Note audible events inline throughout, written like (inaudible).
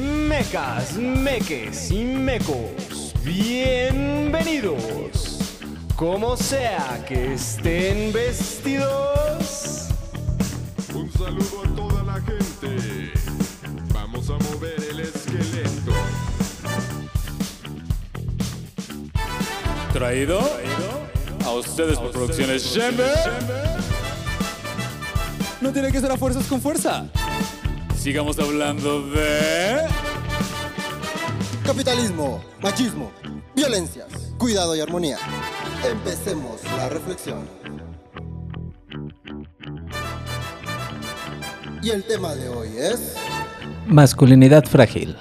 Mecas, meques y mecos, bienvenidos. Como sea que estén vestidos. Un saludo a toda la gente. Vamos a mover el esqueleto. Traído a ustedes por Producciones Shembe. No tiene que ser a fuerzas con fuerza. Sigamos hablando de... Capitalismo, machismo, violencias, cuidado y armonía. Empecemos la reflexión. Y el tema de hoy es... Masculinidad frágil.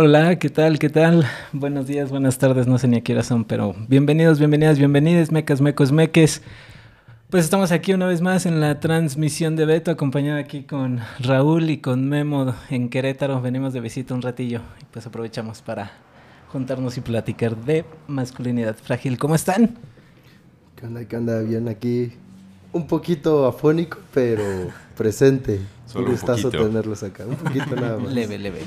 Hola, ¿qué tal? ¿Qué tal? Buenos días, buenas tardes, no sé ni a qué hora son, pero bienvenidos, bienvenidas, bienvenidos, mecas, mecos, meques. Pues estamos aquí una vez más en la transmisión de Beto, acompañado aquí con Raúl y con Memo en Querétaro. Venimos de visita un ratillo y pues aprovechamos para juntarnos y platicar de masculinidad frágil. ¿Cómo están? ¿Qué onda? ¿Qué onda? Bien aquí. Un poquito afónico, pero presente. Solo un gustazo poquito. tenerlos acá. Un poquito nada más. Leve, leve.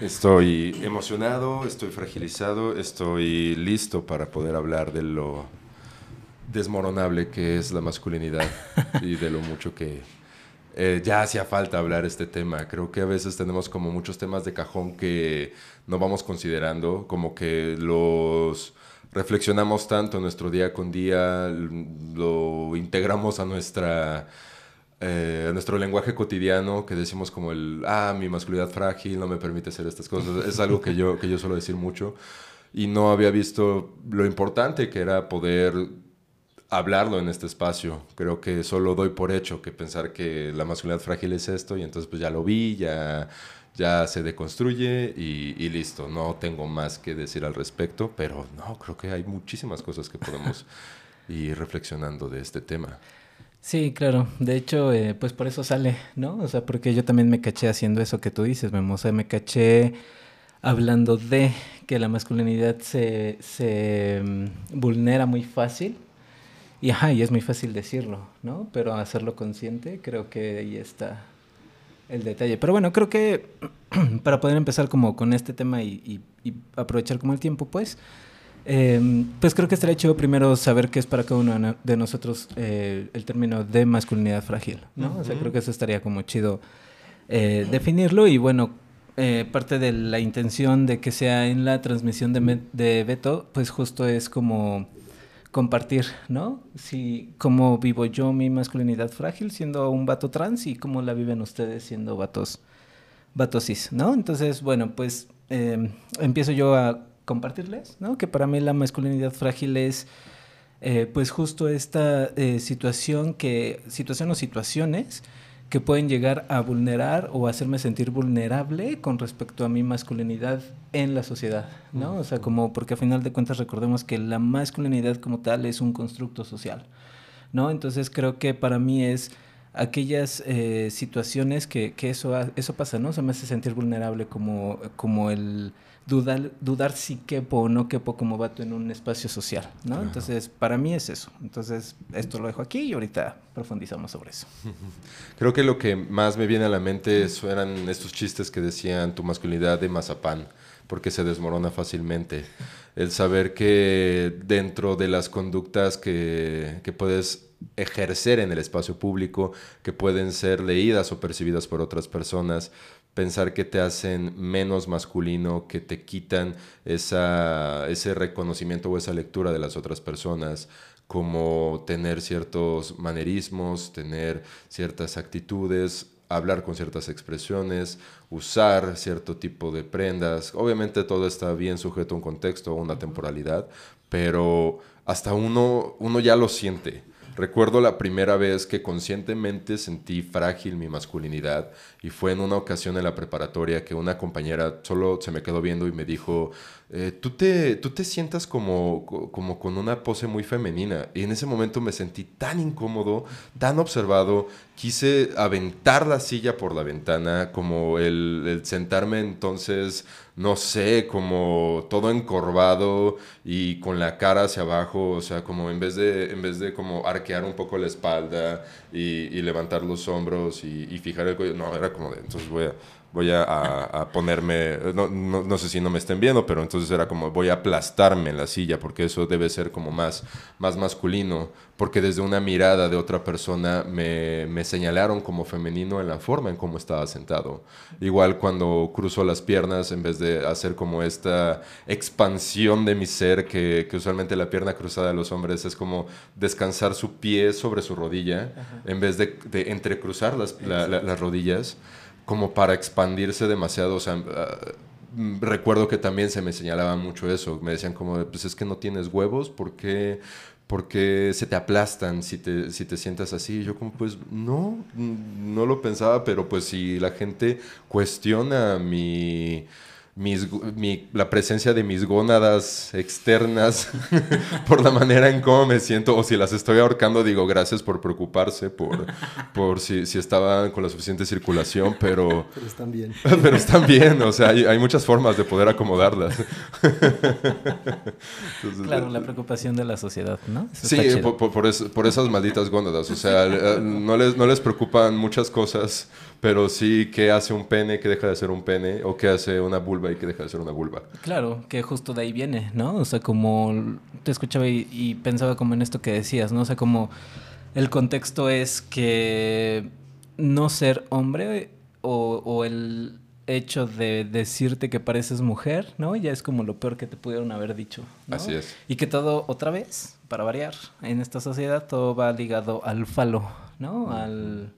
Estoy emocionado, estoy fragilizado, estoy listo para poder hablar de lo desmoronable que es la masculinidad (laughs) y de lo mucho que eh, ya hacía falta hablar este tema. Creo que a veces tenemos como muchos temas de cajón que no vamos considerando, como que los reflexionamos tanto en nuestro día con día, lo integramos a nuestra eh, nuestro lenguaje cotidiano que decimos como el, ah, mi masculinidad frágil no me permite hacer estas cosas. Es algo que yo, que yo suelo decir mucho y no había visto lo importante que era poder hablarlo en este espacio. Creo que solo doy por hecho que pensar que la masculinidad frágil es esto y entonces pues ya lo vi, ya, ya se deconstruye y, y listo. No tengo más que decir al respecto, pero no, creo que hay muchísimas cosas que podemos (laughs) ir reflexionando de este tema. Sí, claro. De hecho, eh, pues por eso sale, ¿no? O sea, porque yo también me caché haciendo eso que tú dices, Memo. O sea, me caché hablando de que la masculinidad se, se mm, vulnera muy fácil. Y, ajá, y es muy fácil decirlo, ¿no? Pero hacerlo consciente, creo que ahí está el detalle. Pero bueno, creo que (clears throat) para poder empezar como con este tema y, y- y aprovechar como el tiempo, pues, eh, pues creo que estaría chido primero saber qué es para cada uno de no- de nosotros eh, el término de masculinidad frágil, ¿no? O sea, creo que eso estaría como chido eh, definirlo y bueno, eh, parte de la intención de que sea en la transmisión de, Beto, pues justo es como compartir, ¿no? Si, cómo vivo yo mi masculinidad frágil siendo un vato trans y cómo la viven ustedes siendo vatos, vatos cis, ¿no? Entonces, bueno, pues eh, empiezo yo a compartirles, ¿no? Que para mí la masculinidad frágil es, eh, pues justo esta eh, situación que, situación o situaciones que pueden llegar a vulnerar o hacerme sentir vulnerable con respecto a mi masculinidad en la sociedad, ¿no? O sea, como porque a final de cuentas recordemos que la masculinidad como tal es un constructo social, ¿no? Entonces creo que para mí es aquellas eh, situaciones que, que eso, eso pasa, ¿no? Se me hace sentir vulnerable como, como el dudar, dudar si quepo o no quepo como vato en un espacio social, ¿no? Entonces, para mí es eso. Entonces, esto lo dejo aquí y ahorita profundizamos sobre eso. (laughs) Creo que lo que más me viene a la mente eran estos chistes que decían tu masculinidad de mazapán, porque se desmorona fácilmente. El saber que dentro de las conductas que, que puedes ejercer en el espacio público, que pueden ser leídas o percibidas por otras personas, pensar que te hacen menos masculino, que te quitan esa, ese reconocimiento o esa lectura de las otras personas, como tener ciertos manerismos, tener ciertas actitudes, hablar con ciertas expresiones, usar cierto tipo de prendas. Obviamente todo está bien sujeto a un contexto, a una temporalidad, pero hasta uno, uno ya lo siente. Recuerdo la primera vez que conscientemente sentí frágil mi masculinidad y fue en una ocasión en la preparatoria que una compañera solo se me quedó viendo y me dijo, eh, ¿tú, te, tú te sientas como, co- como con una pose muy femenina. Y en ese momento me sentí tan incómodo, tan observado, quise aventar la silla por la ventana, como el, el sentarme entonces, no sé, como todo encorvado y con la cara hacia abajo, o sea, como en vez de, en vez de como arquear un poco la espalda y, y levantar los hombros y, y fijar el cuello. No, era como de, entonces voy a, a, ponerme, no, no, no sé si no me estén viendo, pero entonces era como voy a aplastarme en la silla porque eso debe ser como más, más masculino, porque desde una mirada de otra persona me, me señalaron como femenino en la forma en cómo estaba sentado. Igual cuando cruzo las piernas, en vez de hacer como esta expansión de mi ser, que, que usualmente la pierna cruzada de los hombres es como descansar su pie sobre su rodilla, en vez de, de entrecruzar las, la- la- las rodillas como para expandirse demasiado. O sea, ah, recuerdo que también se me señalaba mucho eso. Me decían como, pues es que no tienes huevos, ¿por qué, por qué se te aplastan si te, si te sientas así? Y yo como, pues no, no lo pensaba, pero pues si la gente cuestiona mi... mis mi- la presencia de mis gónadas externas (laughs) por la manera en cómo me siento o si las estoy ahorcando digo gracias por preocuparse por, por si, si estaba con la suficiente circulación pero (laughs) Pero están bien. (laughs) pero están bien o sea hay, hay muchas formas de poder acomodarlas Entonces, Claro, la preocupación de la sociedad, ¿no? Eso Sí, por- por es- por esas malditas gónadas. O sea, eh, no les, no les preocupan muchas cosas, pero sí qué hace un pene que deja de ser un pene, o qué hace una vulva y que deja de ser una vulva. Claro, que justo de ahí viene, ¿no? O sea, como te escuchaba y, y pensaba como en esto que decías, ¿no? O sea, como el contexto es que no ser hombre o, o el hecho de decirte que pareces mujer, ¿no? Ya es como lo peor que te pudieron haber dicho. ¿no? Así es. Y que todo, otra vez, para variar, en esta sociedad todo va ligado al falo, ¿no? Al,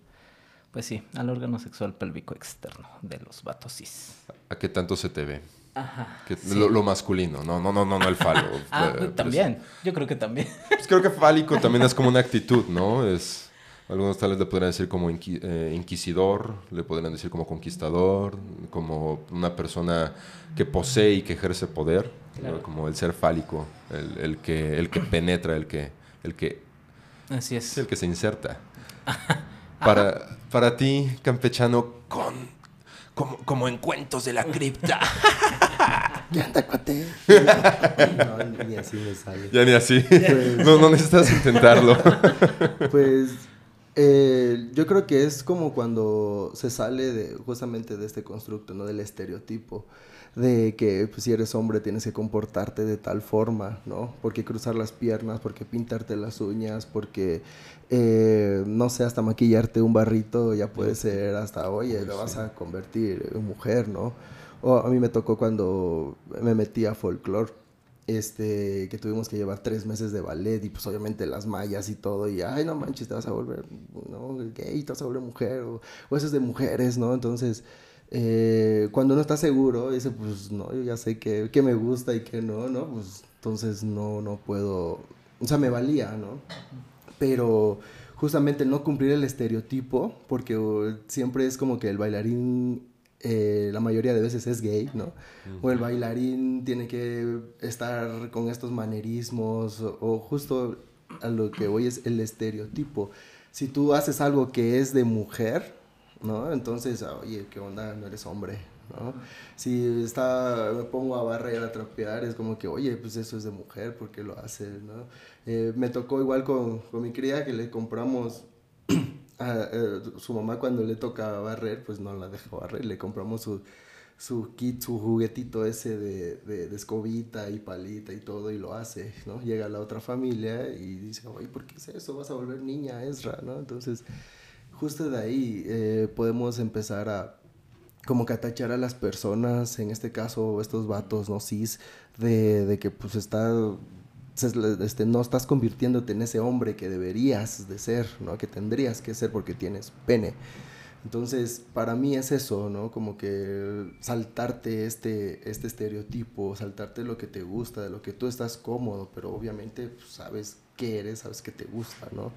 pues sí, al órgano sexual pélvico externo de los vatos cis. ¿A qué tanto se te ve? Ajá. Que- sí. lo, lo masculino, no, no, no, no, no el falo. (laughs) Ah, Eh, pues, pero también. Yo creo que también. (laughs) Pues creo que fálico también es como una actitud, ¿no? Es, algunos tales le podrían decir como inqui- eh, inquisidor, le podrían decir como conquistador, como una persona que posee y que ejerce poder, como el ser fálico, el, el que, el que penetra, el que, el que, Así es. el que se inserta. (laughs) Para, para ti, campechano, con, como, como en cuentos de la cripta. (laughs) ¿Qué anda, cuate? no, ni así me sale. ya ni así. (laughs) (laughs) No, no necesitas intentarlo. Pues eh, yo creo que es como cuando se sale de justamente de este constructo, ¿no? Del estereotipo de que pues, si eres hombre tienes que comportarte de tal forma, ¿no? Porque cruzar las piernas, porque pintarte las uñas, porque eh, no sé, hasta maquillarte un barrito ya puede ser hasta, oye, lo vas a convertir en mujer, ¿no? O a mí me tocó cuando me metí a folclore este, que tuvimos que llevar tres meses de ballet y pues obviamente las mallas y todo y ay no manches te vas a volver no gay te vas a volver mujer o, o eso es de mujeres no entonces eh, cuando uno está seguro dice pues no yo ya sé que, que me gusta y que no no pues entonces no no puedo o sea me valía no pero justamente no cumplir el estereotipo porque uh, siempre es como que el bailarín eh, la mayoría de veces es gay, ¿no? O el bailarín tiene que estar con estos manerismos, o, o justo a lo que voy es el estereotipo. Si tú haces algo que es de mujer, ¿no? Entonces, ah, oye, ¿qué onda? No eres hombre, ¿no? Si está, me pongo a barrer, a trapear, es como que, oye, pues eso es de mujer, ¿por qué lo hace, no? Eh, me tocó igual con, con mi cría que le compramos (clears throat) a, eh, su mamá cuando le toca barrer, pues no la deja barrer, le compramos su, su kit, su juguetito ese de, de, de escobita y palita y todo y lo hace, ¿no? Llega la otra familia y dice, oye, ¿por qué es eso? Vas a volver niña, Ezra, ¿no? Entonces, justo de ahí eh, podemos empezar a como que a las personas, en este caso estos vatos, ¿no? Cis, de, de que pues está este, no estás convirtiéndote en ese hombre que deberías de ser, ¿no? Que tendrías que ser porque tienes pene. Entonces, para mí es eso, ¿no? Como que saltarte este, este estereotipo, saltarte lo que te gusta, de lo que tú estás cómodo, pero obviamente pues, sabes qué eres, sabes que te gusta, ¿no?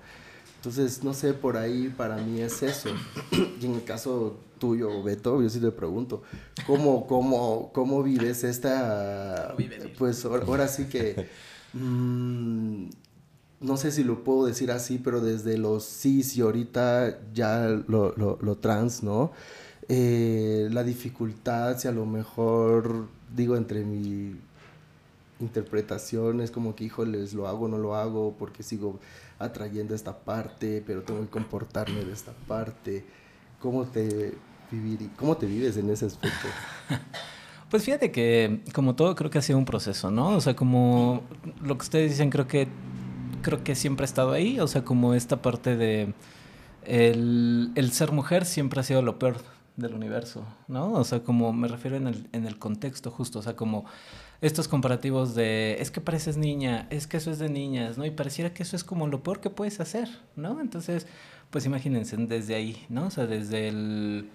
Entonces, no sé, por ahí para mí es eso. (clears throat) y en el caso tuyo, Beto, yo sí te pregunto, ¿cómo, cómo, cómo vives esta... Pues ahora, sí que... (laughs) mm, no sé si lo puedo decir así, pero desde los cis y ahorita ya lo, lo, lo trans, ¿no? Eh, la dificultad, si a lo mejor, digo, entre mi interpretación, es como que, híjoles, lo hago, no lo hago, porque sigo atrayendo esta parte, pero tengo que comportarme de esta parte. ¿Cómo te, vivir, cómo te vives en ese aspecto? (laughs) Pues fíjate que, como todo, creo que ha sido un proceso, ¿no? O sea, como lo que ustedes dicen, creo que, creo que siempre ha estado ahí. O sea, como esta parte de... El, el ser mujer siempre ha sido lo peor del universo, ¿no? O sea, como me refiero en el, en el contexto justo, o sea, como estos comparativos de, es que pareces niña, es que eso es de niñas, ¿no? Y pareciera que eso es como lo peor que puedes hacer, ¿no? Entonces, pues imagínense desde ahí, ¿no? O sea, desde el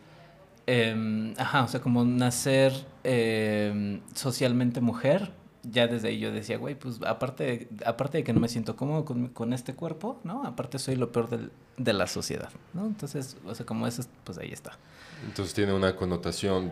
Em, ajá, o sea, como nacer em, socialmente mujer, ya desde ahí yo decía, güey, pues aparte de, aparte de que no me siento cómodo con, con este cuerpo, ¿no? Aparte soy lo peor del, de la sociedad, ¿no? Entonces, o sea, como eso, pues ahí está. Entonces tiene una connotación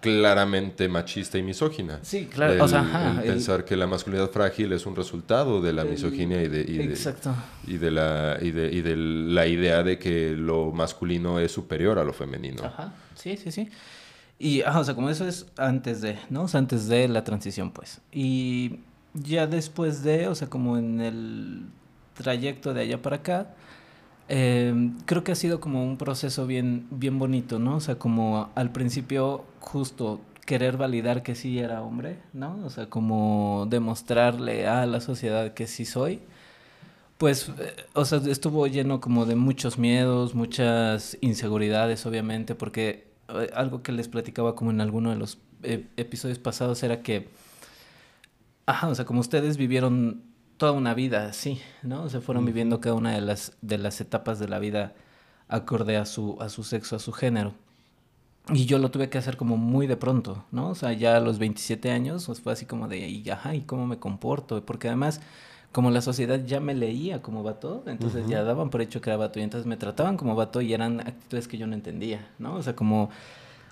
claramente machista y misógina. Sí, claro. o sea, pensar que la masculinidad frágil es un resultado de la misoginia y de, y exacto. y de la y de, y de la idea de que lo masculino es superior a lo femenino. Ajá. Sí, sí, sí. Y, o sea, como eso es antes de, ¿no? O sea, antes de la transición, pues. Y ya después de, o sea, como en el trayecto de allá para acá, Em, creo que ha sido como un proceso bien, bien bonito, ¿no? O sea, como al principio justo querer validar que sí era hombre, ¿no? O sea, como demostrarle a la sociedad que sí soy. Pues, eh, o sea, estuvo lleno como de muchos miedos, muchas inseguridades, obviamente, porque eh, algo que les platicaba como en alguno de los eh, episodios pasados era que, ajá, o sea, como ustedes vivieron toda una vida así, ¿no? Se fueron viviendo cada una de las, de las etapas de la vida acorde a su, a su sexo, a su género. Y yo lo tuve que hacer como muy de pronto, ¿no? O sea, ya a los 27 años pues fue así como de, y, ajá, ¿y cómo me comporto? Porque además, como la sociedad ya me leía como vato, entonces ya daban por hecho que era vato y entonces me trataban como vato y eran actitudes que yo no entendía, ¿no? O sea, como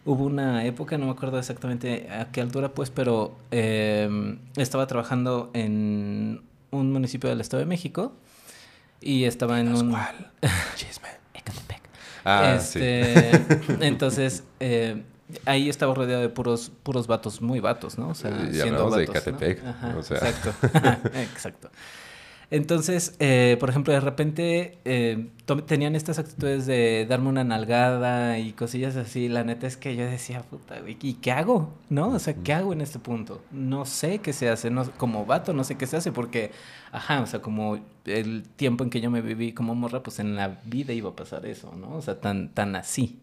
hubo una época, no me acuerdo exactamente a qué altura pues, pero em, estaba trabajando en un municipio del Estado de México y estaba en un... ¿Cuál? (laughs) Chisme. Ecatepec. Ah, este, (laughs) Entonces, eh, ahí estaba rodeado de puros, puros vatos, muy vatos, ¿no? O sea, siendo vatos, de o sea. Exacto. (laughs) exacto. Entonces, eh, por ejemplo, de repente eh, tenían estas actitudes de darme una nalgada y cosillas así. La neta es que yo decía, puta, güey, ¿y qué hago? ¿No? O sea, ¿qué hago en este punto? No sé qué se hace. No, como vato, no sé qué se hace porque, ajá, o sea, como el tiempo en que yo me viví como morra, pues en la vida iba a pasar eso, ¿no? O sea, tan, tan así.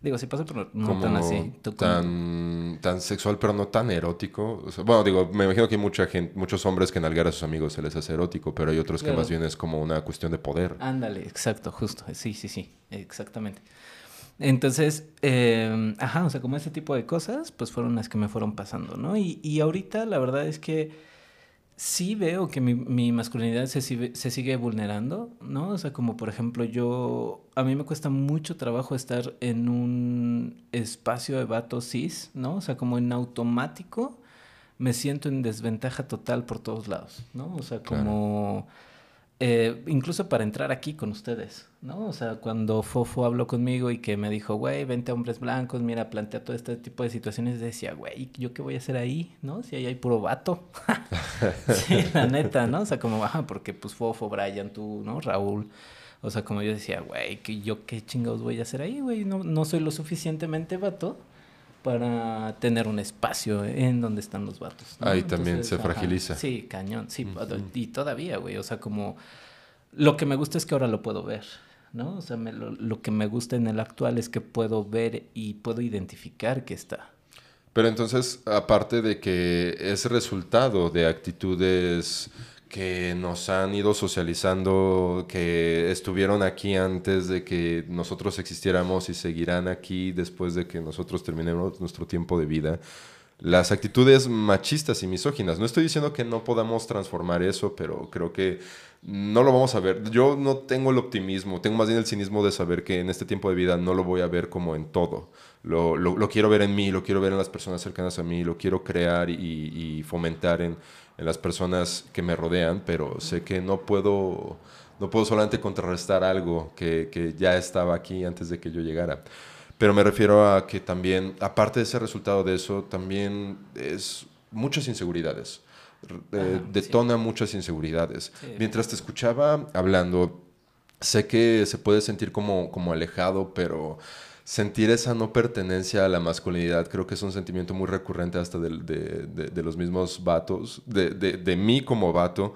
Digo, sí pasa, pero no tan así. tan, tan sexual, pero no tan erótico. bueno, digo, me imagino que hay mucha gente, muchos hombres que nalgar a sus amigos se les hace erótico, pero hay otros que más bien es como una cuestión de poder. Ándale, exacto, justo. Sí, sí, sí, exactamente. Entonces, eh, ajá, o sea, como ese tipo de cosas, pues fueron las que me fueron pasando, ¿no? Y, y ahorita la verdad es que sí veo que mi, mi masculinidad se, se, sigue vulnerando, ¿no? O sea, como por ejemplo yo, a mí me cuesta mucho trabajo estar en un espacio de vato cis, ¿no? O sea, como en automático me siento en desventaja total por todos lados, ¿no? O sea, como... Eh, incluso para entrar aquí con ustedes, ¿no? O sea, cuando Fofo habló conmigo y que me dijo, güey, vente a hombres blancos, mira, plantea todo este tipo de situaciones, decía, güey, ¿yo qué voy a hacer ahí? ¿No? Si ahí hay puro vato. (laughs) sí, la neta, ¿no? O sea, como, baja, porque pues Fofo, Brian, tú, ¿no? Raúl. O sea, como yo decía, güey, yo qué chingados voy a hacer ahí, güey, no, no soy lo suficientemente vato para tener un espacio en donde están los vatos. Ahí también se fragiliza. Sí, cañón, sí, y todavía, güey, o sea, como lo que me gusta es que ahora lo puedo ver, ¿no? O sea, lo, lo, que me gusta en el actual es que puedo ver y puedo identificar que está. Pero entonces, aparte de que es resultado de actitudes que nos han ido socializando, que estuvieron aquí antes de que nosotros existiéramos y seguirán aquí después de que nosotros terminemos nuestro tiempo de vida. Las actitudes machistas y misóginas. No estoy diciendo que no podamos transformar eso, pero creo que no lo vamos a ver. Yo no tengo el optimismo, tengo más bien el cinismo de saber que en este tiempo de vida no lo voy a ver como en todo. Lo, lo, quiero ver en mí, lo quiero ver en las personas cercanas a mí, lo quiero crear y, y fomentar en, en las personas que me rodean, pero sé que no puedo, no puedo solamente contrarrestar algo que, que ya estaba aquí antes de que yo llegara. Pero me refiero a que también, aparte de ese resultado de eso, también es muchas inseguridades. eh, detona muchas inseguridades. Sí. Mientras te escuchaba hablando, sé que se puede sentir como, como alejado, pero sentir esa no pertenencia a la masculinidad creo que es un sentimiento muy recurrente hasta del- de, de- de los mismos vatos, de, de- de mí como vato.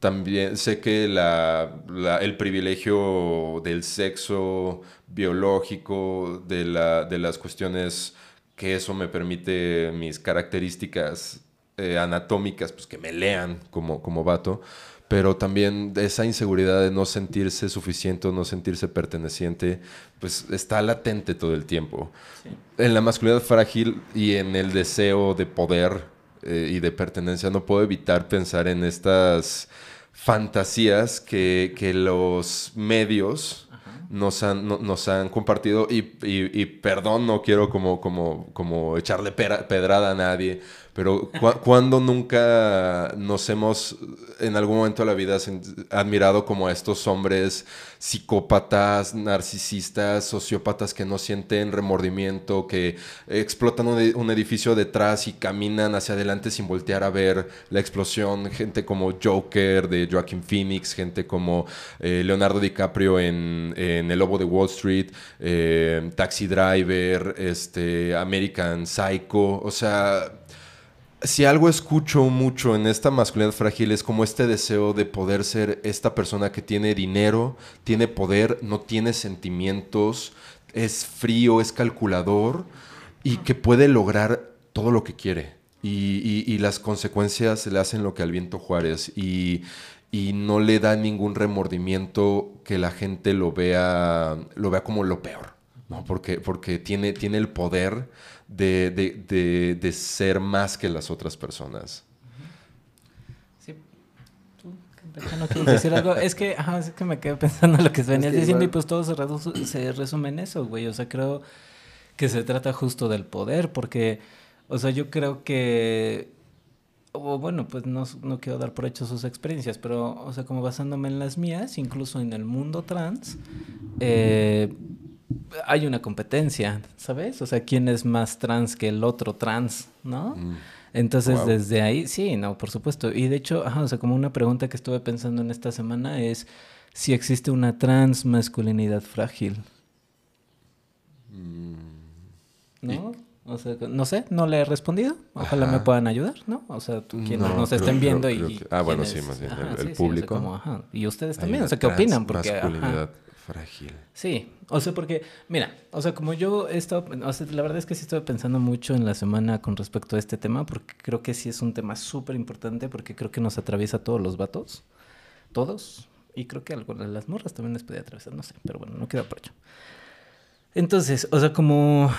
También sé que la- la- el privilegio del sexo biológico, de, la- de las cuestiones que eso me permite, mis características eh, anatómicas, pues que me lean como, como vato, pero también esa inseguridad de no sentirse suficiente, no sentirse perteneciente, pues está latente todo el tiempo. En la masculinidad frágil y en el deseo de poder eh, y de pertenencia, no puedo evitar pensar en estas fantasías que, que los medios nos han, no- nos han compartido y, y- y perdón, no quiero como, como, como echarle pera- pedrada a nadie, pero cu- cuando nunca nos hemos en algún momento de la vida admirado como a estos hombres psicópatas, narcisistas, sociópatas que no sienten remordimiento, que explotan un, ed- un edificio detrás y caminan hacia adelante sin voltear a ver la explosión, gente como Joker de Joaquin Phoenix, gente como eh, Leonardo DiCaprio en, en El Lobo de Wall Street, eh, Taxi Driver, este, American Psycho, o sea, si algo escucho mucho en esta masculinidad frágil es como este deseo de poder ser esta persona que tiene dinero, tiene poder, no tiene sentimientos, es frío, es calculador y que puede lograr todo lo que quiere. Y, y- y las consecuencias le hacen lo que al viento Juárez y, y no le da ningún remordimiento que la gente lo vea, lo vea como lo peor. ¿no? Porque, porque tiene, tiene el poder de, de- de- de ser más que las otras personas. Sí. ¿Tú, no quieres decir algo? Es que, ajá, es que me quedé pensando en lo que venías que diciendo y pues todo se, se resume en eso, güey. O sea, creo que se trata justo del poder, porque, o sea, yo creo que, o bueno, pues no, no quiero dar por hecho sus experiencias, pero, o sea, como basándome en las mías, incluso en el mundo trans, eh, hay una competencia, ¿sabes? O sea, ¿quién es más trans que el otro trans, no? Entonces, Wow. desde ahí, sí, no, por supuesto. Y de hecho, ajá, o sea, como una pregunta que estuve pensando en esta semana es si existe una transmasculinidad frágil. ¿No? O sea, no sé, no le he respondido. Ojalá me puedan ayudar, ¿no? O sea, tú- quienes No, nos creo- estén viendo creo- y... creo que- ah, bueno, sí, más bien, el- ajá, el sí, sí, o sea, público. como, Y ustedes también, o sea, ¿qué opinan? Porque, ajá. Frágil. Sí, o sea, porque, mira, o sea, como yo he estado, o sea, la verdad es que sí estuve pensando mucho en la semana con respecto a este tema, porque creo que sí es un tema súper importante, porque creo que nos atraviesa a todos los vatos, todos, y creo que algo de las morras también les puede atravesar, no sé, pero bueno, no queda por hecho. Entonces, o sea, como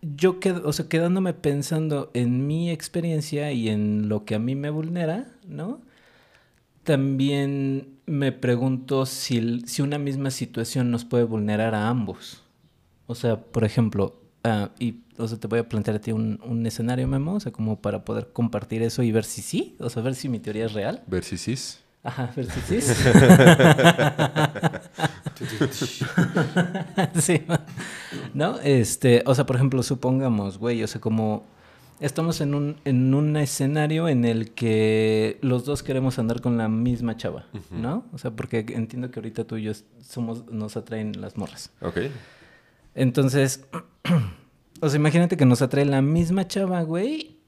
yo quedo, o sea, quedándome pensando en mi experiencia y en lo que a mí me vulnera, ¿no? También me pregunto si, si una misma situación nos puede vulnerar a ambos. O sea, por ejemplo, ah, y o sea, te voy a plantear a ti un, un escenario, Memo, o sea, como para poder compartir eso y ver si sí, o sea, ver si mi teoría es real. Ver si cis. Ajá, ver si sí. (laughs) (laughs) sí. ¿No? Este, o sea, por ejemplo, supongamos, güey, o sea, como estamos en un, en un escenario en el que los dos queremos andar con la misma chava, ¿no? O sea, porque entiendo que ahorita tú y yo somos, nos atraen las morras. Ok. Entonces, (clears throat) o sea, imagínate que nos atrae la misma chava, güey,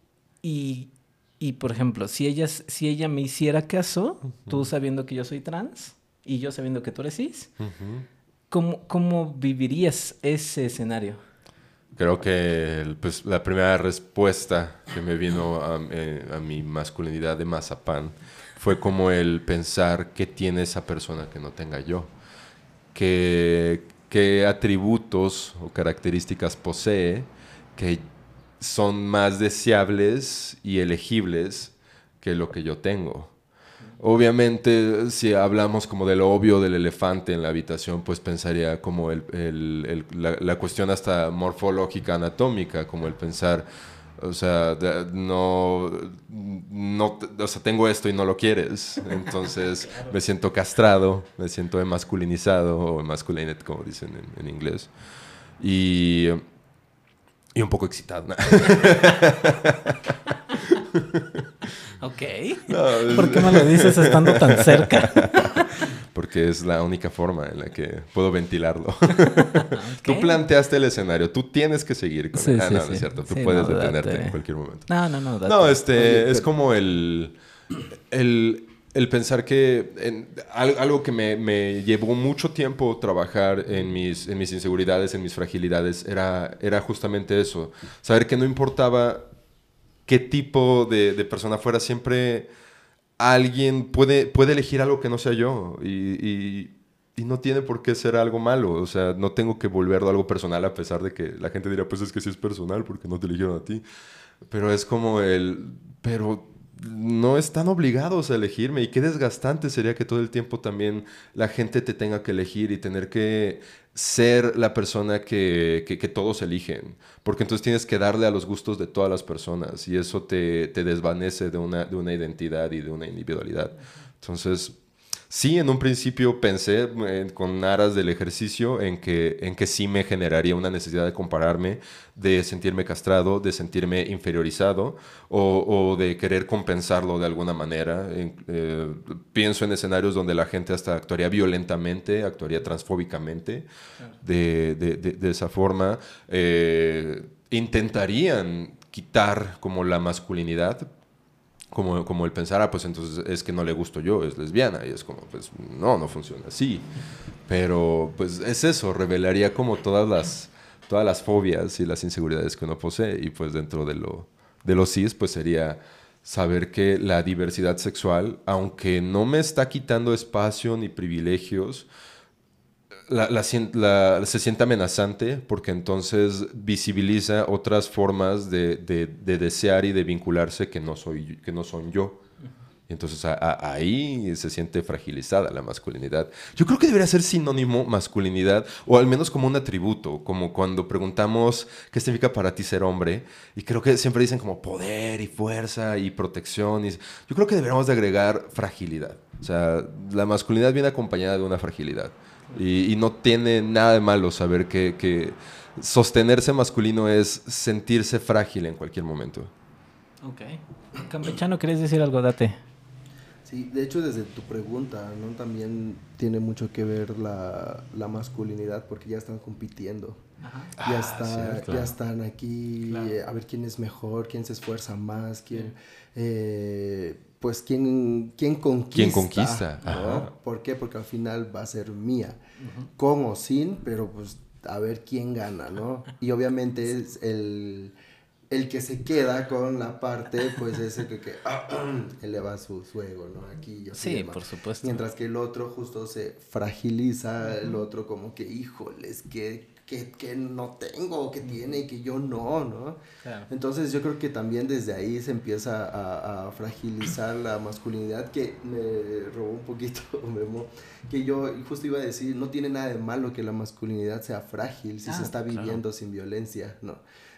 y, y por ejemplo, si ella, si ella me hiciera caso, tú sabiendo que yo soy trans y yo sabiendo que tú eres cis, ¿cómo, cómo vivirías ese escenario? Creo que pues, la primera respuesta que me vino a, eh, a mi masculinidad de mazapán fue como el pensar qué tiene esa persona que no tenga yo. ¿Qué, qué atributos o características posee que son más deseables y elegibles que lo que yo tengo. Obviamente, si hablamos como de lo obvio del elefante en la habitación, pues pensaría como el- el- el- la, la cuestión hasta morfológica, anatómica, como el pensar, o sea, no, no, o sea, tengo esto y no lo quieres, entonces (laughs) me siento castrado, me siento emasculinizado o emasculated, como dicen en, en inglés, y, y un poco excitado. (laughs) Ok. No, es- ¿Por qué me (laughs) lo dices estando tan cerca? Porque es la única forma en la que puedo ventilarlo. (laughs) Tú planteaste el escenario, tú tienes que seguir con Sí. Ah, sí, no, sí. es cierto, tú Sí, puedes no, detenerte date. en cualquier momento. No, no, no. date. No, este Oye, es pero- como el, el, el pensar que en- al- algo que me, me llevó mucho tiempo trabajar en mis, en mis inseguridades, en mis fragilidades, era, era justamente eso. Saber que no importaba qué tipo de, de persona fuera, siempre alguien puede, puede elegir algo que no sea yo y, y- no tiene por qué ser algo malo. O sea, no tengo que volverlo algo personal a pesar de que la gente dirá, pues es que sí es personal porque no te eligieron a ti. Pero es como el, pero no están obligados a elegirme y qué desgastante sería que todo el tiempo también la gente te tenga que elegir y tener que ser la persona que, que- que todos eligen. Porque entonces tienes que darle a los gustos de todas las personas y eso te, te desvanece de una, de una identidad y de una individualidad. Entonces, sí, en un principio pensé eh, con aras del ejercicio en que, en que sí me generaría una necesidad de compararme, de sentirme castrado, de sentirme inferiorizado o, o de querer compensarlo de alguna manera. Eh, pienso en escenarios donde la gente hasta actuaría violentamente, actuaría transfóbicamente de, de- de- de esa forma. Eh, intentarían quitar como la masculinidad, como, como el pensar, ah, pues entonces es que no le gusto yo, es lesbiana. Y es como, pues no, no funciona así. Pero pues es eso, revelaría como todas las, todas las fobias y las inseguridades que uno posee. Y pues dentro de lo, de lo cis, pues sería saber que la diversidad sexual, aunque no me está quitando espacio ni privilegios, la- la sien- la- se siente amenazante porque entonces visibiliza otras formas de, de- de desear y de vincularse que no, soy, que no son yo. Y entonces a- a- ahí se siente fragilizada la masculinidad. Yo creo que debería ser sinónimo masculinidad, o al menos como un atributo, como cuando preguntamos qué significa para ti ser hombre, y creo que siempre dicen como poder y fuerza y protección. Y, yo creo que deberíamos de agregar fragilidad. O sea, la masculinidad viene acompañada de una fragilidad. Y, y no tiene nada de malo saber que, que sostenerse masculino es sentirse frágil en cualquier momento. Ok. Campechano, ¿querés decir algo? Date. Sí, de hecho desde tu pregunta, ¿no? También tiene mucho que ver la, la masculinidad porque ya están compitiendo. Ya, está, cierto. ya están aquí eh, a ver quién es mejor, quién se esfuerza más, quién, eh, pues quién, quién conquista. ¿Quién conquista? ¿no? ¿Por qué? Porque al final va a ser mía, con o sin, pero pues a ver quién gana, ¿no? Y obviamente es el, el que se queda con la parte, pues es el que, que (clears throat) eleva su, su ego, ¿no? Aquí yo Sí, por supuesto. Mientras que el otro justo se fragiliza, el otro como que, híjoles, que, que, que no tengo, que tiene y que yo no, ¿no? Claro. Entonces yo creo que también desde ahí se empieza a, a fragilizar la masculinidad que me robó un poquito (laughs) Memo, que yo justo iba a decir, no tiene nada de malo que la masculinidad sea frágil si Ah, se está claro. viviendo sin violencia, ¿no?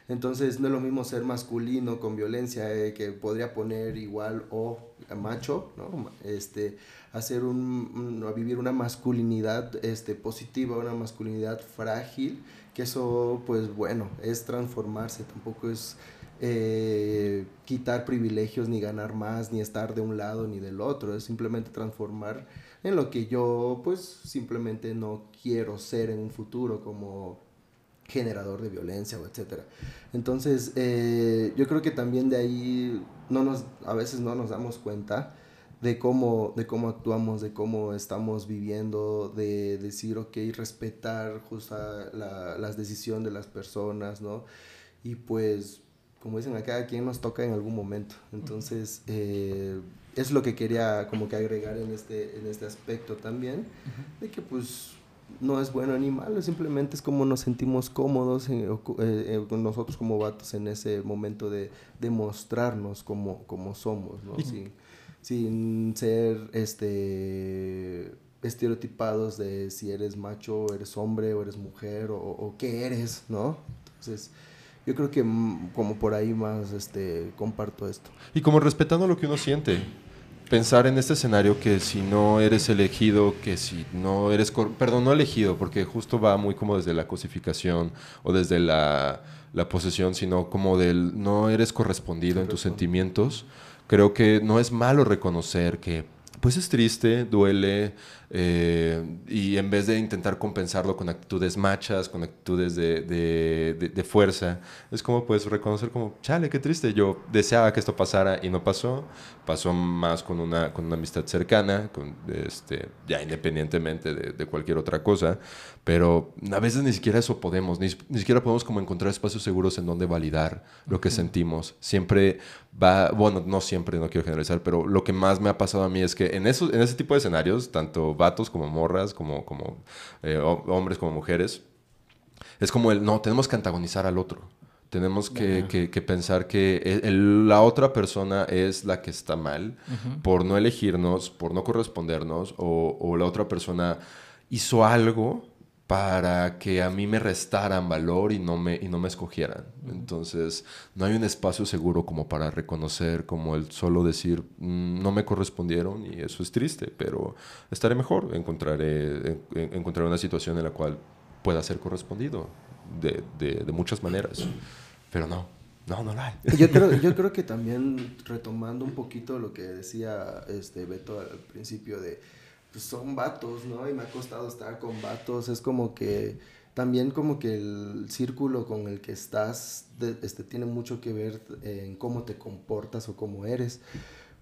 Entonces no es lo mismo ser masculino con violencia eh, que podría poner igual o macho, ¿no? Este, hacer un, a vivir una masculinidad este, positiva, una masculinidad frágil, que eso pues bueno, es transformarse, tampoco es eh, quitar privilegios ni ganar más, ni estar de un lado ni del otro, es simplemente transformar en lo que yo pues simplemente no quiero ser en un futuro como generador de violencia o etcétera. Entonces, eh, yo creo que también de ahí no nos, a veces no nos damos cuenta de cómo, de cómo actuamos, de cómo estamos viviendo, de decir, ok, respetar justo la, las decisiones de las personas, ¿no? Y pues, como dicen acá, a quien nos toca en algún momento. Entonces, eh, es lo que quería como que agregar en este, en este aspecto también, de que pues no es bueno ni malo, simplemente es como nos sentimos cómodos eh, eh, con nosotros como vatos en ese momento de, de mostrarnos como, como somos, ¿no? Sin, sin ser este estereotipados de si eres macho, eres hombre o eres mujer o, o qué eres, ¿no? Entonces, yo creo que mm, como por ahí más este comparto esto. Y como respetando lo que uno siente. Pensar en este escenario que si no eres elegido, que si no eres, perdón, no elegido, porque justo va muy como desde la cosificación o desde la, la posesión, sino como del no eres correspondido en tus sentimientos, Creo que no es malo reconocer que pues es triste, duele, eh, y en vez de intentar compensarlo con actitudes machas, con actitudes de, de, de, fuerza, es como pues reconocer como, chale, qué triste, yo deseaba que esto pasara y no pasó, pasó más con una, con una amistad cercana, con, este, ya independientemente de, cualquier otra cosa, pero a veces ni siquiera eso podemos, ni, ni, siquiera podemos como encontrar espacios seguros en donde validar lo que sentimos. Siempre va, bueno, no siempre, no quiero generalizar, pero lo que más me ha pasado a mí es que en, eso, en ese tipo de escenarios, tanto vatos como morras, como, como eh, hombres como mujeres, es como el, no, tenemos que antagonizar al otro. Tenemos que, que, pensar que e, la otra persona es la que está mal por no elegirnos, por no correspondernos, o, o la otra persona hizo algo para que a mí me restaran valor y no me, y no me escogieran. Entonces, no hay un espacio seguro como para reconocer, como el solo decir, mm, no me correspondieron y eso es triste, pero estaré mejor, encontraré, encontraré una situación en la cual pueda ser correspondido de, de, muchas maneras, pero no. No, no la hay. Yo creo, yo creo que también retomando un poquito lo que decía este Beto al principio de pues son vatos, ¿no? Y me ha costado estar con vatos. Es como que también como que el círculo con el que estás este, tiene mucho que ver en cómo te comportas o cómo eres.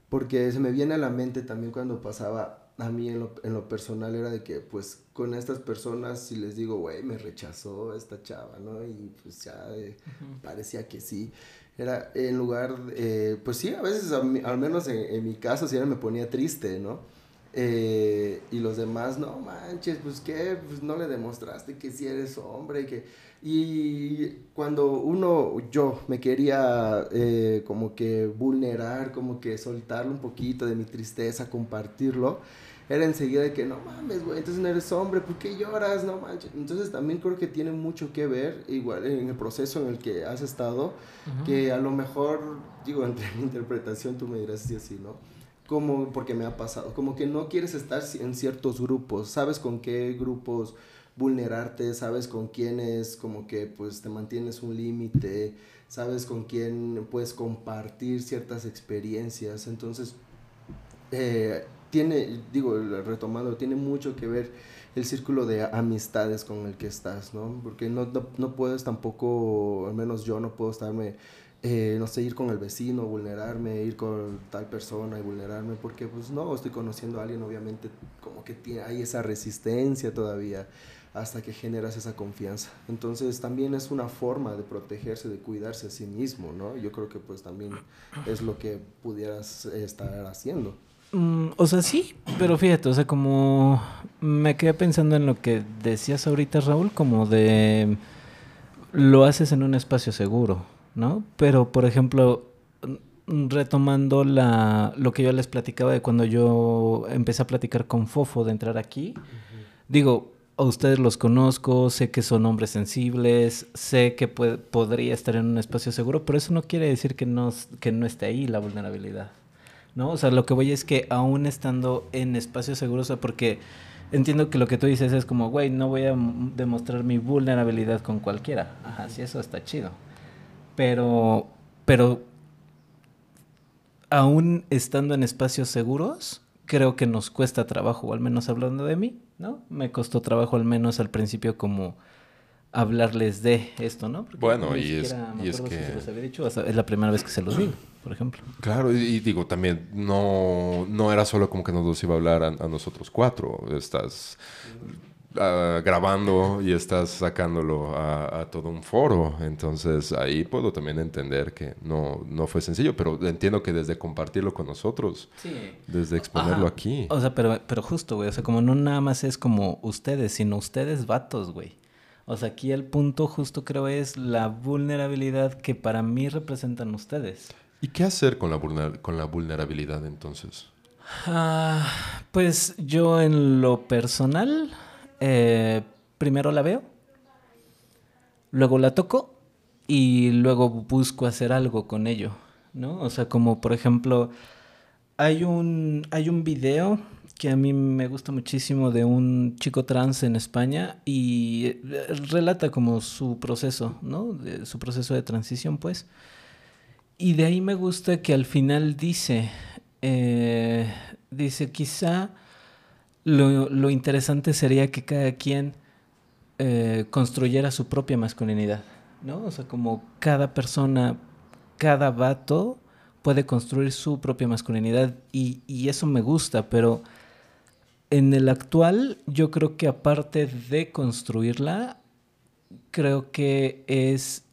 Porque se me viene a la mente también cuando pasaba a mí en lo, en lo personal era de que pues con estas personas si les digo, güey, me rechazó esta chava, ¿no? Y pues ya eh, parecía que sí. Era en lugar, eh, pues sí, a veces, al menos en, en mi caso, sí me ponía triste, ¿no? Eh, y los demás, no manches, pues qué, pues no le demostraste que si eres hombre. Y, que, y cuando uno, yo me quería eh, como que vulnerar, como que soltarlo un poquito de mi tristeza, compartirlo, era enseguida de que no mames, güey, entonces no eres hombre, ¿por qué lloras? No manches. Entonces también creo que tiene mucho que ver, igual en el proceso en el que has estado, que a lo mejor, digo, (laughs) entre mi interpretación tú me dirás si así, ¿no? Como porque me ha pasado, como que no quieres estar en ciertos grupos, sabes con qué grupos vulnerarte, sabes con quiénes como que pues te mantienes un límite, sabes con quién puedes compartir ciertas experiencias, entonces eh, tiene, digo, retomando, tiene mucho que ver el círculo de amistades con el que estás, ¿no? Porque no, no, no puedes tampoco, al menos yo no puedo estarme eh, no sé, ir con el vecino, vulnerarme, ir con tal persona y vulnerarme, porque pues no, estoy conociendo a alguien, obviamente como que tiene, hay esa resistencia todavía hasta que generas esa confianza. Entonces también es una forma de protegerse, de cuidarse a sí mismo, ¿no? Yo creo que pues también es lo que pudieras estar haciendo. Mm, o sea, sí, pero fíjate, o sea, como me quedé pensando en lo que decías ahorita, Raúl, como de lo haces en un espacio seguro. ¿No? Pero, por ejemplo, retomando la, lo que yo les platicaba de cuando yo empecé a platicar con Fofo de entrar aquí, digo, a ustedes los conozco, sé que son hombres sensibles, sé que podría estar en un espacio seguro, pero eso no quiere decir que no, que no esté ahí la vulnerabilidad, ¿no? O sea, lo que voy es que aún estando en espacios seguros, o sea, porque entiendo que lo que tú dices es como, güey, no voy a demostrar mi vulnerabilidad con cualquiera. Ajá, sí, eso está chido. Pero, pero aún estando en espacios seguros, creo que nos cuesta trabajo, al menos hablando de mí, ¿no? Me costó trabajo al menos al principio como hablarles de esto, ¿no? bueno, y es, que... es la primera vez que se los digo, por ejemplo. Claro, y, digo, también no, no era solo como que nos iba a hablar a, a nosotros cuatro, estas Ah, grabando y estás sacándolo a, todo un foro. Entonces ahí puedo también entender que no, no fue sencillo, pero entiendo que desde compartirlo con nosotros, desde exponerlo aquí. O sea, pero, pero justo, güey, o sea, como no nada más es como ustedes, sino ustedes vatos, güey. O sea, aquí el punto justo creo es la vulnerabilidad que para mí representan ustedes. ¿Y qué hacer con la, con la vulnerabilidad entonces? Ah, pues yo en lo personal eh, primero la veo, luego la toco y luego busco hacer algo con ello, ¿no? O sea, como por ejemplo, hay un, hay un video que a mí me gusta muchísimo de un chico trans en España y eh, relata como su proceso, ¿no? su proceso de transición, pues. y de ahí me gusta que al final dice, eh, dice, quizá lo, lo interesante sería que cada quien eh, construyera su propia masculinidad, ¿no? O sea, como cada persona, cada vato puede construir su propia masculinidad y, y eso me gusta, pero en el actual yo creo que aparte de construirla, creo que es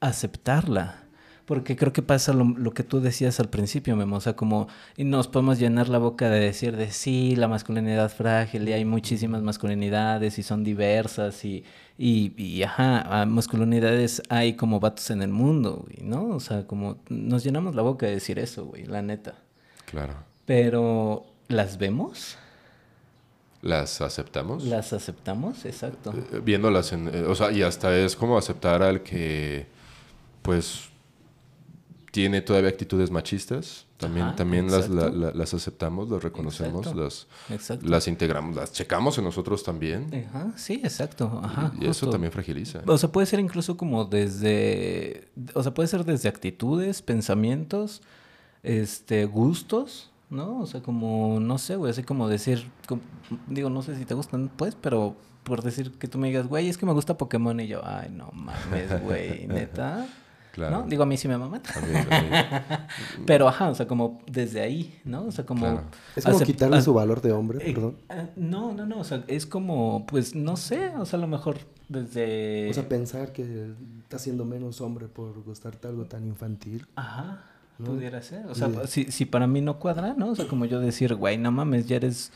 aceptarla. Porque creo que pasa lo, lo, que tú decías al principio, Memo. O sea, como y nos podemos llenar la boca de decir de sí, la masculinidad frágil y hay muchísimas masculinidades y son diversas y, y, y ajá, masculinidades hay como vatos en el mundo, güey, ¿no? O sea, como nos llenamos la boca de decir eso, güey, la neta. Claro. Pero, ¿las vemos? ¿Las aceptamos? Las aceptamos, exacto. Eh, viéndolas en... eh, o sea, y hasta es como aceptar al que, pues, tiene todavía actitudes machistas. También, Ajá, también las, la- la- las aceptamos, las reconocemos, Exacto. las, Exacto. las integramos, las checamos en nosotros también. Ajá, sí, exacto. Ajá, y eso también fragiliza. O sea, puede ser incluso como desde, o sea, puede ser desde actitudes, pensamientos, este, gustos, ¿no? O sea, como, no sé, güey, así como decir, como- digo, no sé si te gustan, pues, pero por decir que tú me digas, güey, es que me gusta Pokémon y yo, ay, no mames, güey, (laughs) neta. Claro. ¿No? Digo, a mí sí me maman. A mí- a mí- (laughs) Pero, ajá, o sea, como desde ahí, ¿no? O sea, como... Claro. Es como quitarle a- su valor de hombre, eh, perdón. ah, no, no, no, o sea, es como, pues, no sé, o sea, a lo mejor desde... O sea, pensar que estás siendo menos hombre por gustarte algo tan infantil. Ajá, ¿no? pudiera ser. O sea, Sí. si, si para mí no cuadra, ¿no? O sea, como yo decir, güey, no mames, ya eres,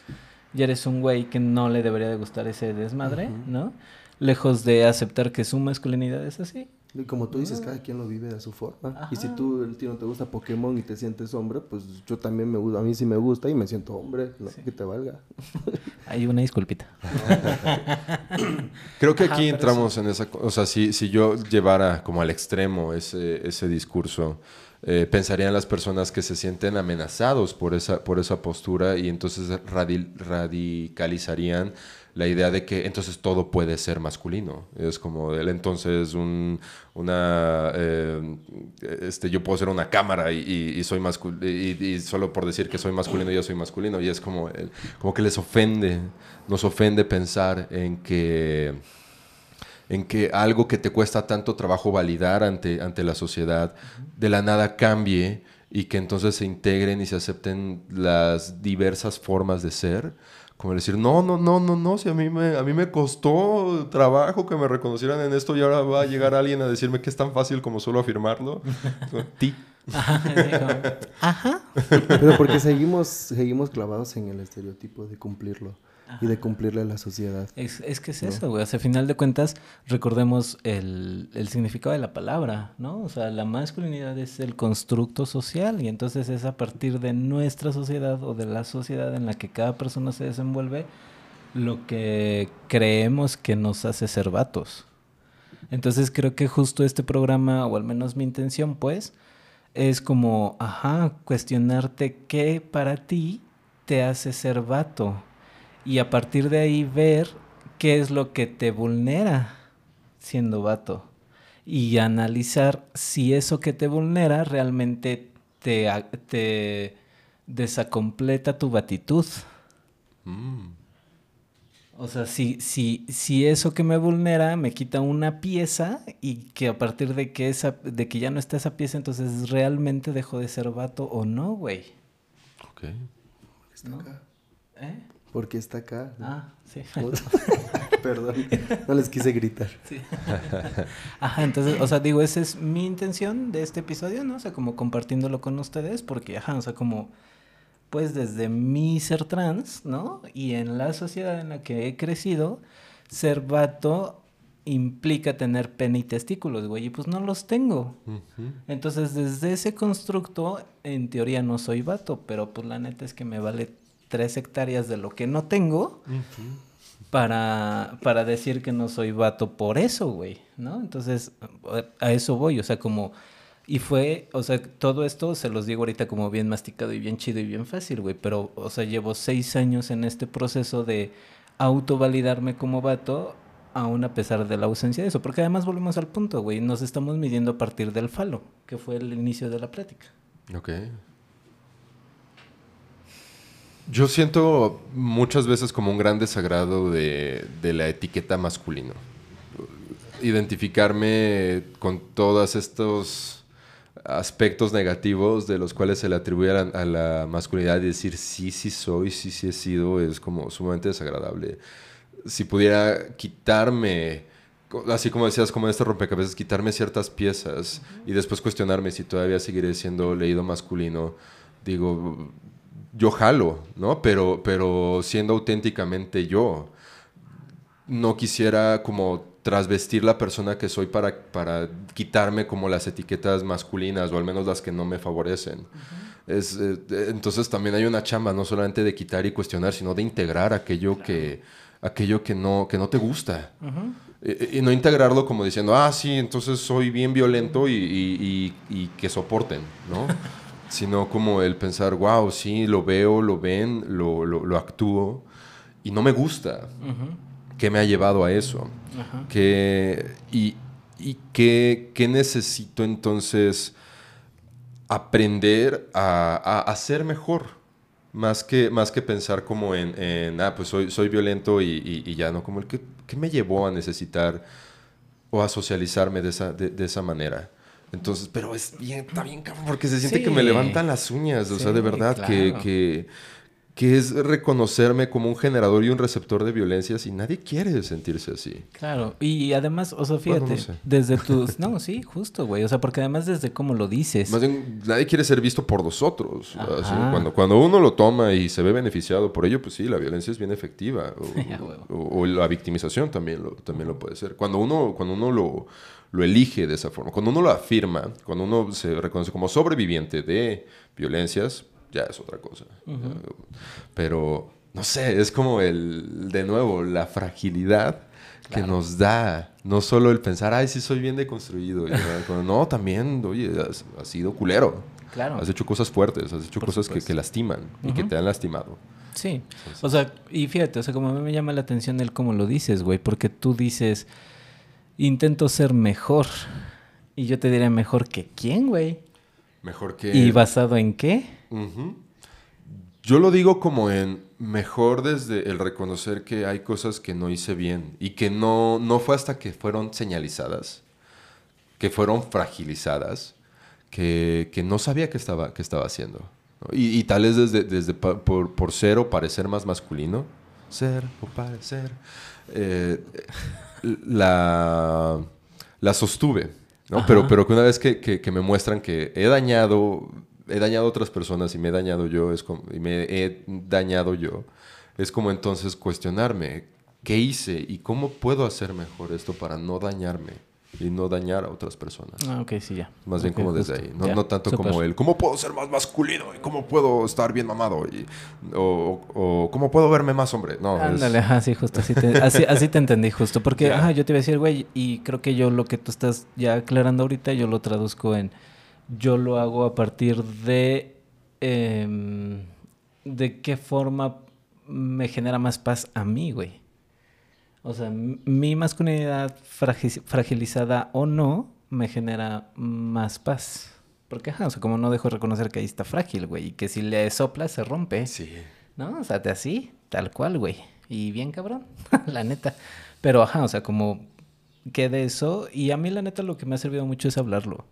ya eres un güey que no le debería de gustar ese desmadre, ¿no? Lejos de aceptar que su masculinidad es así. Y como tú dices, cada quien lo vive a su forma. Y si tú, el tío, no te gusta Pokémon y te sientes hombre, pues yo también me gusta. A mí sí me gusta y me siento hombre. No, que te valga. (laughs) Hay una disculpita. (laughs) Creo que Ajá, aquí entramos en esa... O sea, si, si yo llevara como al extremo ese, ese discurso, eh, pensaría en las personas que se sienten amenazados por esa, por esa postura y entonces radi- radicalizarían la idea de que entonces todo puede ser masculino. Es como él entonces un, una... eh, este, yo puedo ser una cámara y, soy masculino y, solo por decir que soy masculino ya soy masculino y es como, como que les ofende, nos ofende pensar en que en que algo que te cuesta tanto trabajo validar ante, ante la sociedad, de la nada cambie y que entonces se integren y se acepten las diversas formas de ser. Como decir, no, no, no, no, no, si a mí me, a mí me costó trabajo que me reconocieran en esto y ahora va a llegar alguien a decirme que es tan fácil como solo afirmarlo. (laughs) Ti. Ajá. (laughs) (laughs) Pero porque seguimos, seguimos clavados en el estereotipo de cumplirlo y de cumplirle a la sociedad. Es, es que es eso, güey. O sea, a final de cuentas, recordemos el, el significado de la palabra, ¿no? O sea, la masculinidad es el constructo social y entonces es a partir de nuestra sociedad o de la sociedad en la que cada persona se desenvuelve lo que creemos que nos hace ser vatos. Entonces creo que justo este programa, o al menos mi intención, pues, es como, ajá, cuestionarte qué para ti te hace ser vato. Y a partir de ahí ver qué es lo que te vulnera siendo vato. Y analizar si eso que te vulnera realmente te, desacompleta tu batitud. Mm. O sea, si, si, si eso que me vulnera me quita una pieza y que a partir de que, esa, de que ya no está esa pieza, entonces realmente dejo de ser vato o no, güey. Ok. Está acá. ¿Eh? Porque está acá. ¿no? Ah, sí. (laughs) Perdón, no les quise gritar. Sí. (laughs) Ajá, entonces, o sea, digo, esa es mi intención de este episodio, ¿no? O sea, como compartiéndolo con ustedes, porque, ajá, o sea, como, pues desde mi ser trans, ¿no? Y en la sociedad en la que he crecido, ser vato implica tener pene y testículos, güey, y pues no los tengo. Entonces, desde ese constructo, en teoría no soy vato, pero pues la neta es que me vale tres hectáreas de lo que no tengo para, para decir que no soy vato por eso, güey, ¿no? Entonces, a eso voy, o sea, como... Y fue, o sea, todo esto se los digo ahorita como bien masticado y bien chido y bien fácil, güey, pero, o sea, llevo seis años en este proceso de autovalidarme como vato aún a pesar de la ausencia de eso. Porque además volvemos al punto, güey. Nos estamos midiendo a partir del falo, que fue el inicio de la plática. Ok. Yo siento muchas veces como un gran desagrado de, de la etiqueta masculino. Identificarme con todos estos aspectos negativos de los cuales se le atribuye a la, masculinidad y decir sí, sí soy, sí, sí he sido, es como sumamente desagradable. Si pudiera quitarme, así como decías, como en este rompecabezas, quitarme ciertas piezas y después cuestionarme si todavía seguiré siendo leído masculino, digo, yo jalo, ¿no? Pero, pero siendo auténticamente yo no quisiera como trasvestir la persona que soy para, para quitarme como las etiquetas masculinas o al menos las que no me favorecen. Es, eh, eh, entonces también hay una chamba no solamente de quitar y cuestionar, sino de integrar aquello, que, aquello que, no, que no te gusta. Y, y no integrarlo como diciendo, ah, sí, entonces soy bien violento y- y que soporten, ¿no? (laughs) Sino como el pensar, wow, sí, lo veo, lo ven, lo, lo, lo actúo y no me gusta. ¿Qué me ha llevado a eso? ¿Qué- y y qué, qué necesito entonces aprender a, ser mejor? Más que, más que pensar como en, en, ah, pues soy, soy violento y, y- y ya, ¿no? Como el que, ¿qué me llevó a necesitar o a socializarme de esa, de, de esa manera? Entonces, pero es bien, está bien cabrón, porque se siente que me levantan las uñas, o sea, de verdad, que, claro. que, que es reconocerme como un generador y un receptor de violencias y nadie quiere sentirse así. Claro, y además, o sea, Bueno, fíjate, no sé. desde tus... (laughs) No, sí, justo, güey. O sea, porque además desde cómo lo dices. Más bien, nadie quiere ser visto por los otros. así, cuando, cuando uno lo toma y se ve beneficiado por ello, pues sí, la violencia es bien efectiva. O- (laughs) o la victimización también lo, también lo puede ser. Cuando uno, cuando uno lo, lo elige de esa forma, cuando uno lo afirma, cuando uno se reconoce como sobreviviente de violencias, ya es otra cosa. Pero, no sé, es como el, de nuevo, la fragilidad que nos da, no solo el pensar, ay, sí soy bien deconstruido. (laughs) no, también, oye, has, has sido culero. Claro. Has hecho cosas fuertes, has hecho Por cosas que, que lastiman y que te han lastimado. Sí. O sea, y fíjate, o sea, como a mí me llama la atención el cómo lo dices, güey, porque tú dices, intento ser mejor. Y yo te diré mejor que quién, güey. Mejor que... ¿Y basado en qué? Yo lo digo como en mejor desde el reconocer que hay cosas que no hice bien y que no, no fue hasta que fueron señalizadas, que fueron fragilizadas, que, que no sabía que estaba, que estaba haciendo. ¿no? Y, y tal vez desde, desde por, por ser o parecer más masculino, ser o parecer, eh, la, la sostuve. ¿no? Pero, pero que una vez que, que- que me muestran que he dañado, he dañado a otras personas y me he dañado yo, es como, y me he dañado yo, es como entonces cuestionarme qué hice y cómo puedo hacer mejor esto para no dañarme y no dañar a otras personas. Ah, ok, sí, ya. Más bien como desde ahí, no, no tanto como el cómo puedo ser más masculino y cómo puedo estar bien mamado y, o, o cómo puedo verme más hombre. No, es- Ándale, ajá, sí, justo. Así te, así, (laughs) así te entendí, justo. Porque, ajá, yo te iba a decir, güey, y creo que yo lo que tú estás ya aclarando ahorita, yo lo traduzco en. Yo lo hago a partir de. em, de qué forma me genera más paz a mí, güey. O sea, mi masculinidad fragi- fragilizada o no me genera más paz. Porque, ajá, o sea, como no dejo de reconocer que ahí está frágil, güey, y que si le sopla se rompe. Sí. ¿No? O sea, de así, tal cual, güey. Y bien cabrón, (laughs) la neta. Pero ajá, o sea, como que de eso. Y a mí la neta lo que me ha servido mucho es hablarlo.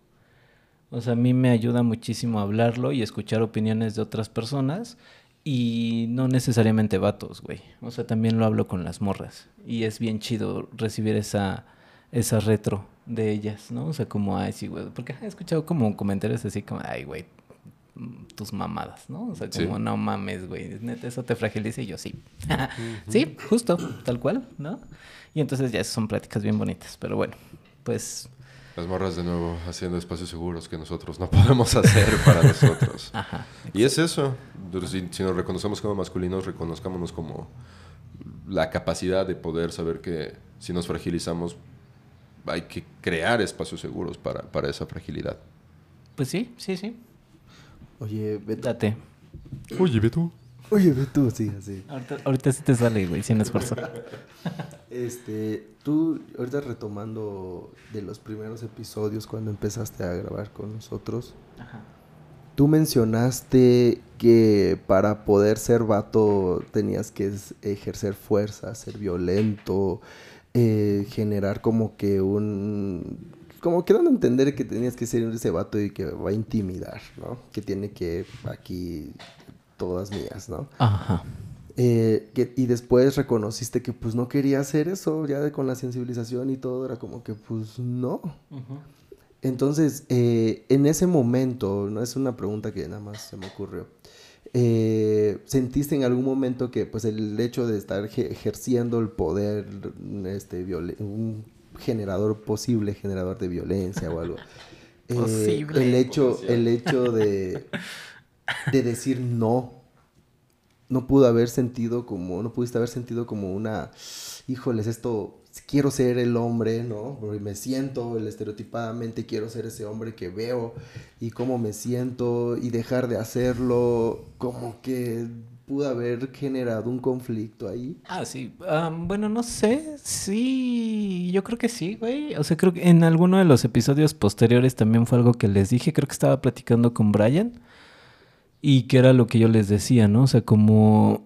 O sea, a mí me ayuda muchísimo hablarlo y escuchar opiniones de otras personas. Y no necesariamente vatos, güey. O sea, también lo hablo con las morras. Y es bien chido recibir esa, esa retro de ellas, ¿no? O sea, como, ay, sí, güey. Porque he escuchado como comentarios así como, ay, güey, tus mamadas, ¿no? O sea, Sí. como, no mames, güey. Neta, eso te fragiliza y yo sí. (laughs) sí, justo, tal cual, ¿no? Y entonces ya son pláticas bien bonitas. Pero bueno, pues, Las morras de nuevo haciendo espacios seguros que nosotros no (laughs) podemos hacer para nosotros. (laughs) ajá. Y es eso. Si nos reconocemos como masculinos, reconozcámonos como la capacidad de poder saber que si nos fragilizamos, hay que crear espacios seguros para, para esa fragilidad. Pues sí, sí, sí. Oye, Beto, Date. Oye, Beto. Oye, tú, sí, así. Ahorita, ahorita sí te sale, güey, sin esfuerzo. Este, tú, ahorita retomando de los primeros episodios cuando empezaste a grabar con nosotros, tú mencionaste que para poder ser vato tenías que ejercer fuerza, ser violento, eh, generar como que un... Como que dando a entender que tenías que ser ese vato y que va a intimidar, ¿no? Que tiene que aquí todas mías, ¿no? Ajá. Eh, que- y después reconociste que pues no quería hacer eso, ya de- con la sensibilización y todo, era como que pues no. Entonces, eh, en ese momento, no es una pregunta que nada más se me ocurrió, eh, ¿sentiste en algún momento que pues el hecho de estar eje- ejerciendo el poder, este, un generador posible, generador de violencia o algo, (laughs) eh, Posible. el hecho, el hecho de, (laughs) de decir no, no pudo haber sentido como, no pudiste haber sentido como una, híjoles, esto, quiero ser el hombre, ¿no? Porque me siento, el estereotipadamente quiero ser ese hombre que veo y cómo me siento y dejar de hacerlo, como que pudo haber generado un conflicto ahí. Ah, sí. Bueno, no sé. Sí, yo creo que sí, güey. O sea, creo que en alguno de los episodios posteriores también fue algo que les dije. Creo que estaba platicando con Brian. Y que era lo que yo les decía, ¿no? O sea, como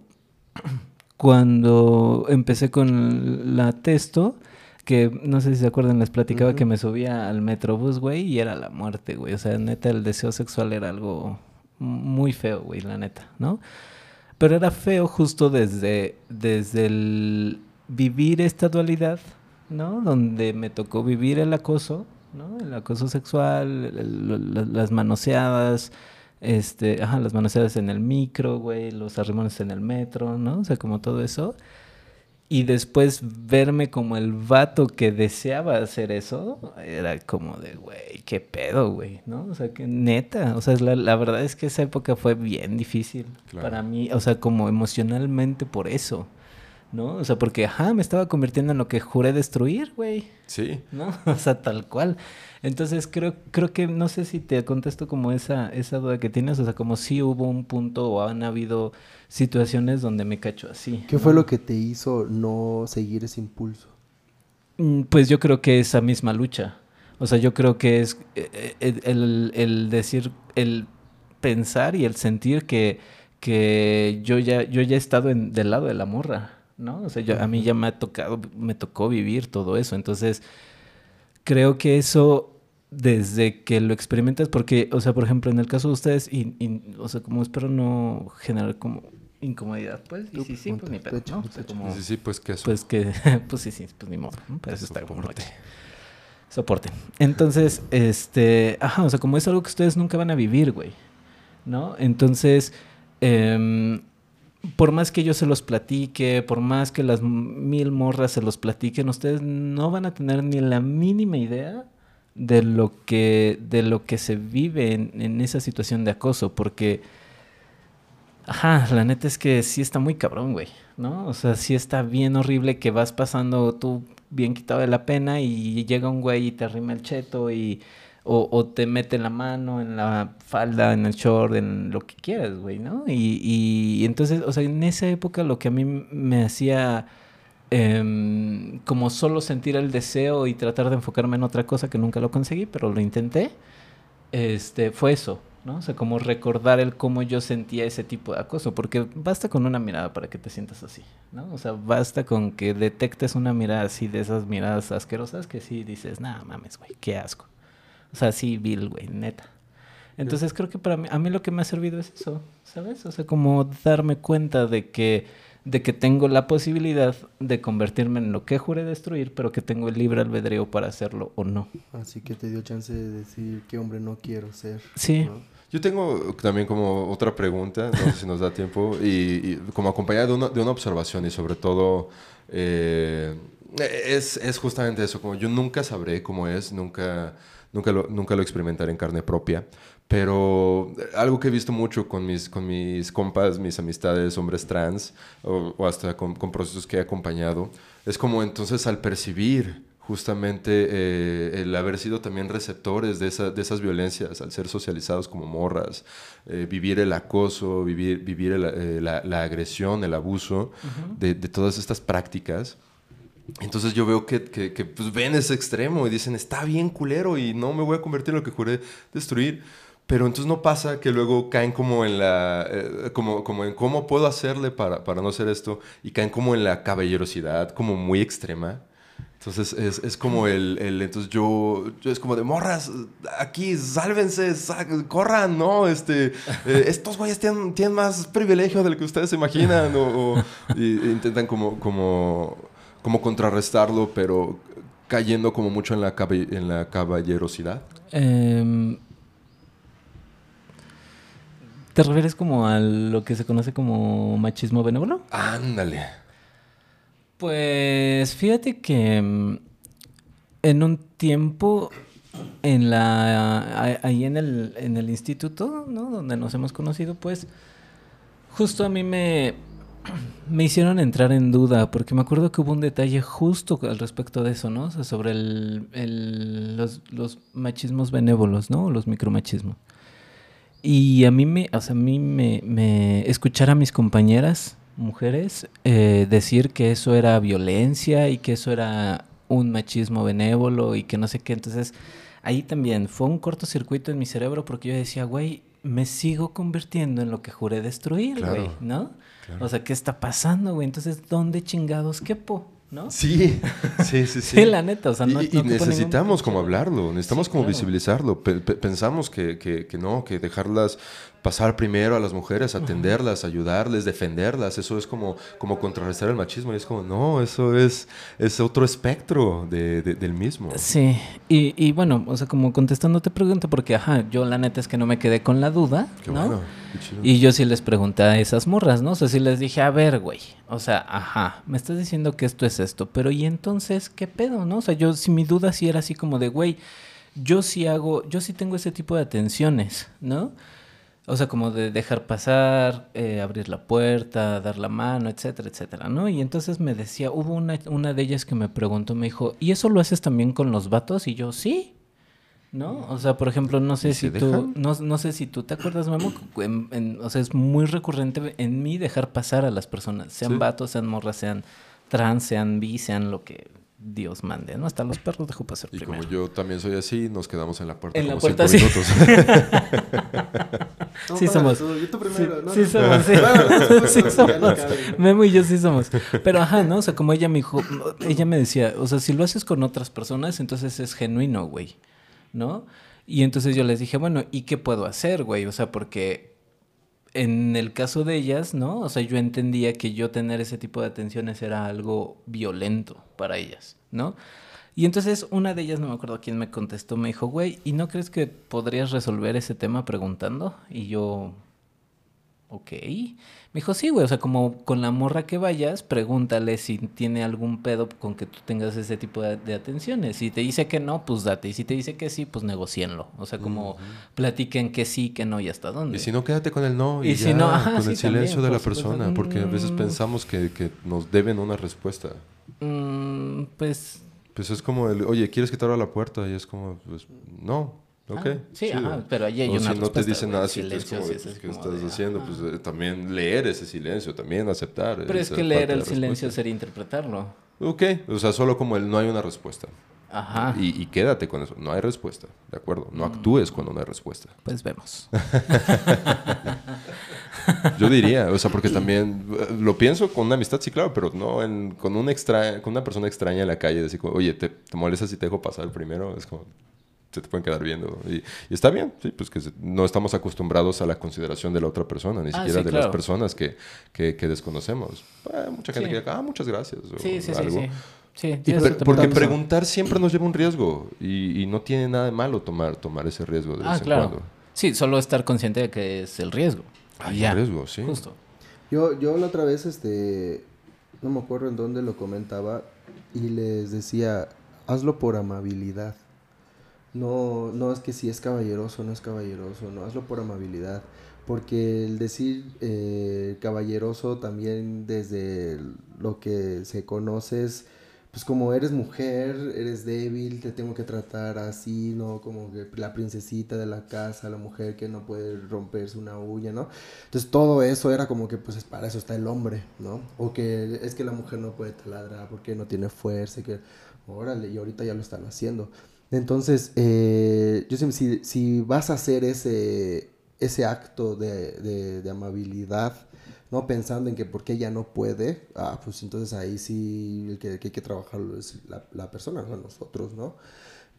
cuando empecé con la testo, que no sé si se acuerdan, les platicaba que me subía al metrobús, güey, y era la muerte, güey. O sea, neta, el deseo sexual era algo muy feo, güey, la neta, ¿no? Pero era feo justo desde, desde el vivir esta dualidad, ¿no? Donde me tocó vivir el acoso, ¿no? El acoso sexual, el- el- la- las manoseadas, este, ajá, las manoseadas en el micro, güey, los arrimones en el metro, ¿no? O sea, como todo eso. Y después verme como el vato que deseaba hacer eso, era como de, güey, qué pedo, güey, ¿no? O sea, que neta, o sea, la, la verdad es que esa época fue bien difícil Claro. para mí, o sea, como emocionalmente por eso, ¿no? O sea, porque, ajá, me estaba convirtiendo en lo que juré destruir, güey, Sí. ¿no? (laughs) O sea, tal cual. Entonces creo, creo que, no sé si te contesto como esa, esa duda que tienes, o sea, como si hubo un punto o han habido situaciones donde me cacho así. ¿Qué fue lo que te hizo no seguir ese impulso? Mm, Pues yo creo que esa misma lucha. O sea, yo creo que es eh, eh, el, el decir, el pensar y el sentir que, que yo ya, yo ya he estado en, del lado de la morra, ¿no? O sea, yo- a mí ya me ha tocado, me tocó vivir todo eso. Entonces, creo que eso desde que lo experimentas, porque, o sea, por ejemplo, en el caso de ustedes, y, y, o sea, como espero no generar como incomodidad, pues, y sí, sí, pues ni pedo, ¿no? O sea, pecho. como- Sí, sí, pues que eso. pues que, (laughs) pues sí, sí, pues ni modo, ¿no? Para eso está como Soporte. noche. Soporte. Entonces, este, ajá, o sea, como es algo que ustedes nunca van a vivir, güey, ¿no? Entonces, em, por más que yo se los platique, por más que las mil morras se los platiquen, ustedes no van a tener ni la mínima idea de lo que, de lo que se vive en, en esa situación de acoso, porque Ajá, la neta es que sí está muy cabrón, güey, ¿no? O sea, sí está bien horrible que vas pasando tú bien quitado de la pena y llega un güey y te arrima el cheto y... O, o te mete la mano en la falda, en el short, en lo que quieras, güey, ¿no? Y, y entonces, o sea, en esa época lo que a mí me hacía em, como solo sentir el deseo y tratar de enfocarme en otra cosa que nunca lo conseguí, pero lo intenté, este, fue eso, ¿no? O sea, como recordar el cómo yo sentía ese tipo de acoso, porque basta con una mirada para que te sientas así, ¿no? O sea, basta con que detectes una mirada así de esas miradas asquerosas que sí dices, nah, mames, güey, qué asco. O sea, sí, Bill, güey, neta. Entonces creo que para mí, a mí lo que me ha servido es eso, ¿sabes? O sea, como darme cuenta de que, de que tengo la posibilidad de convertirme en lo que juré destruir, pero que tengo el libre albedrío para hacerlo o no. Así que te dio chance de decir qué hombre no quiero ser. Sí. ¿no? Yo tengo también como otra pregunta, no sé si nos da tiempo, y, y como acompañada de una, de una observación y sobre todo eh, es, es justamente eso, como yo nunca sabré cómo es, nunca, nunca, lo, nunca lo experimentaré en carne propia, pero algo que he visto mucho con mis, con mis compas, mis amistades, hombres trans, o, o hasta con, con procesos que he acompañado, es como entonces al percibir justamente eh, el haber sido también receptores de, esa- de esas violencias, al ser socializados como morras, eh, vivir el acoso, vivir, vivir el, eh, la, la agresión, el abuso de, de todas estas prácticas. Entonces yo veo que, que- que, pues, ven ese extremo y dicen, está bien culero y no me voy a convertir en lo que juré destruir. Pero entonces no pasa que luego caen como en la, eh, como, como en cómo puedo hacerle para, para no hacer esto y caen como en la caballerosidad como muy extrema. Entonces es, es como el, el- entonces yo, yo es como de morras, aquí, sálvense, sa- corran, no, este, eh, estos güeyes tienen, tienen más privilegio del que ustedes se imaginan o, o- y- e intentan como, como, como contrarrestarlo, pero cayendo como mucho en la, cabe- en la caballerosidad. Em, ¿Te refieres como a lo que se conoce como machismo benévolo? Ándale. Pues fíjate que mm, en un tiempo en la ahí en el en el instituto, ¿no? Donde nos hemos conocido, pues justo a mí me me hicieron entrar en duda porque me acuerdo que hubo un detalle justo al respecto de eso, ¿no? Sobre los, machismos benévolos, ¿no? Los micromachismos. Y a mí me, o sea, a mí me escuchar a mis compañeras mujeres eh, decir que eso era violencia y que eso era un machismo benévolo y que no sé qué. Entonces, ahí también fue un cortocircuito en mi cerebro porque yo decía, güey, me sigo convirtiendo en lo que juré destruir, Claro, güey, ¿no? O sea, ¿qué está pasando, güey? Entonces, ¿dónde chingados quepo? ¿No? Sí, sí, sí, (laughs) sí. Sí, la neta, o sea, no- y, no y ocupo ningún necesitamos como hablarlo, necesitamos Sí, como claro. visibilizarlo. Pe- pe- pensamos que, que- que no, que dejarlas pasar primero a las mujeres, atenderlas, ayudarles, defenderlas, eso es como, como contrarrestar el machismo. Y es como, no, eso es, es otro espectro de- de- del mismo. Sí, y, y bueno, o sea, como contestando te pregunto, porque ajá, yo la neta es que no me quedé con la duda, Qué ¿no? bueno, qué chido. Y yo sí les pregunté a esas morras, ¿no? O sea, sí les dije, a ver, güey, o sea, ajá, me estás diciendo que esto es esto, pero ¿y entonces qué pedo, no? O sea, yo, si mi duda sí era así como de, güey, yo sí hago, yo sí tengo ese tipo de atenciones, ¿no? O sea, como de dejar pasar, eh, abrir la puerta, dar la mano, etcétera, etcétera, ¿no? Y entonces me decía, hubo una, una de ellas que me preguntó, me dijo, ¿y eso lo haces también con los vatos? Y yo, sí. ¿No? O sea, por ejemplo, no sé ¿Y si tú, no, no sé si tú te acuerdas, Memo, en- en- o sea, es muy recurrente en mí dejar pasar a las personas, sean Sí. vatos, sean morras, sean trans, sean bi, sean lo que Dios mande, ¿no? Hasta los perros dejo pasar Y primero. como yo también soy así, nos quedamos en la puerta En la como puerta, cinco sí. minutos. (laughs) No, Sí somos. tú, yo tú primero. no, sí somos, sí. Sí somos. Memo y yo sí somos. Pero ajá, ¿no? O sea, como ella me dijo, ella me decía, o sea, si lo haces con otras personas, entonces es genuino, güey. ¿No? Y entonces yo les dije, bueno, ¿y qué puedo hacer, güey? O sea, porque en el caso de ellas, ¿no? O sea, yo entendía que yo tener ese tipo de atenciones era algo violento para ellas, ¿no? Y entonces una de ellas, no me acuerdo quién me contestó, me dijo, güey, ¿y no crees que podrías resolver ese tema preguntando? Y yo, ok. Me dijo, sí, güey, o sea, como con la morra que vayas, pregúntale si tiene algún pedo con que tú tengas ese tipo de, de atenciones. Si te dice que no, pues date. Y si te dice que sí, pues negocienlo. O sea, como platiquen que sí, que no y hasta dónde. Y si no, quédate con el no y, Y si no, con sí, el silencio también, de la persona, porque a veces Mm. pensamos que, que nos deben una respuesta. Mm, pues... Pues es como el, oye, ¿quieres que te abra la puerta? Y es como, pues, no, ok. ah, sí, ajá, pero ahí hay O una si no te dicen nada, sí, es como, sí, es ¿qué como estás de, haciendo? Pues eh, también leer ese silencio, también aceptar. Pero es que leer el silencio sería interpretarlo. Ok, o sea, solo como el no hay una respuesta. Ajá. Y, y quédate con eso, no hay respuesta, ¿de acuerdo? Mm. No actúes cuando no hay respuesta. Pues vemos. (laughs) Yo diría, o sea, porque también eh, lo pienso con una amistad, sí, claro, pero no en- con, un extra, con una persona extraña en la calle, decir, oye, ¿te, te molesta si te dejo pasar primero? Es como, se te pueden quedar viendo. Y, y está bien, sí, pues que se- no estamos acostumbrados a la consideración de la otra persona, ni Ah, siquiera sí, de claro. las personas que, que, que desconocemos. Eh, mucha gente Sí. que diga, ah, muchas gracias. o Sí, sí, sí, algo. sí. Sí, Y tienes pre- toda porque preguntar siempre nos lleva un riesgo y, y no tiene nada de malo tomar, tomar ese riesgo de Ah, vez en claro. cuando. Sí, solo estar consciente de que es el riesgo. Y ya. un riesgo, sí. Justo. Yo, yo la otra vez, este, no me acuerdo en dónde lo comentaba y les decía, hazlo por amabilidad. No, no es que si es caballeroso no es caballeroso, no, hazlo por amabilidad. Porque el decir eh, caballeroso también desde lo que se conoce es pues como eres mujer, eres débil, te tengo que tratar así, ¿no? Como que la princesita de la casa, la mujer que no puede romperse una uña, ¿no? Entonces todo eso era como que pues para eso está el hombre, ¿no? O que es que la mujer no puede taladrar porque no tiene fuerza, que órale, y ahorita ya lo están haciendo. Entonces, eh, yo siempre, si, si vas a hacer ese, ese acto de, de, amabilidad, ¿no? Pensando en que porque ella no puede, ah, pues entonces ahí sí el que, hay que trabajar es la, la persona, no nosotros, ¿no?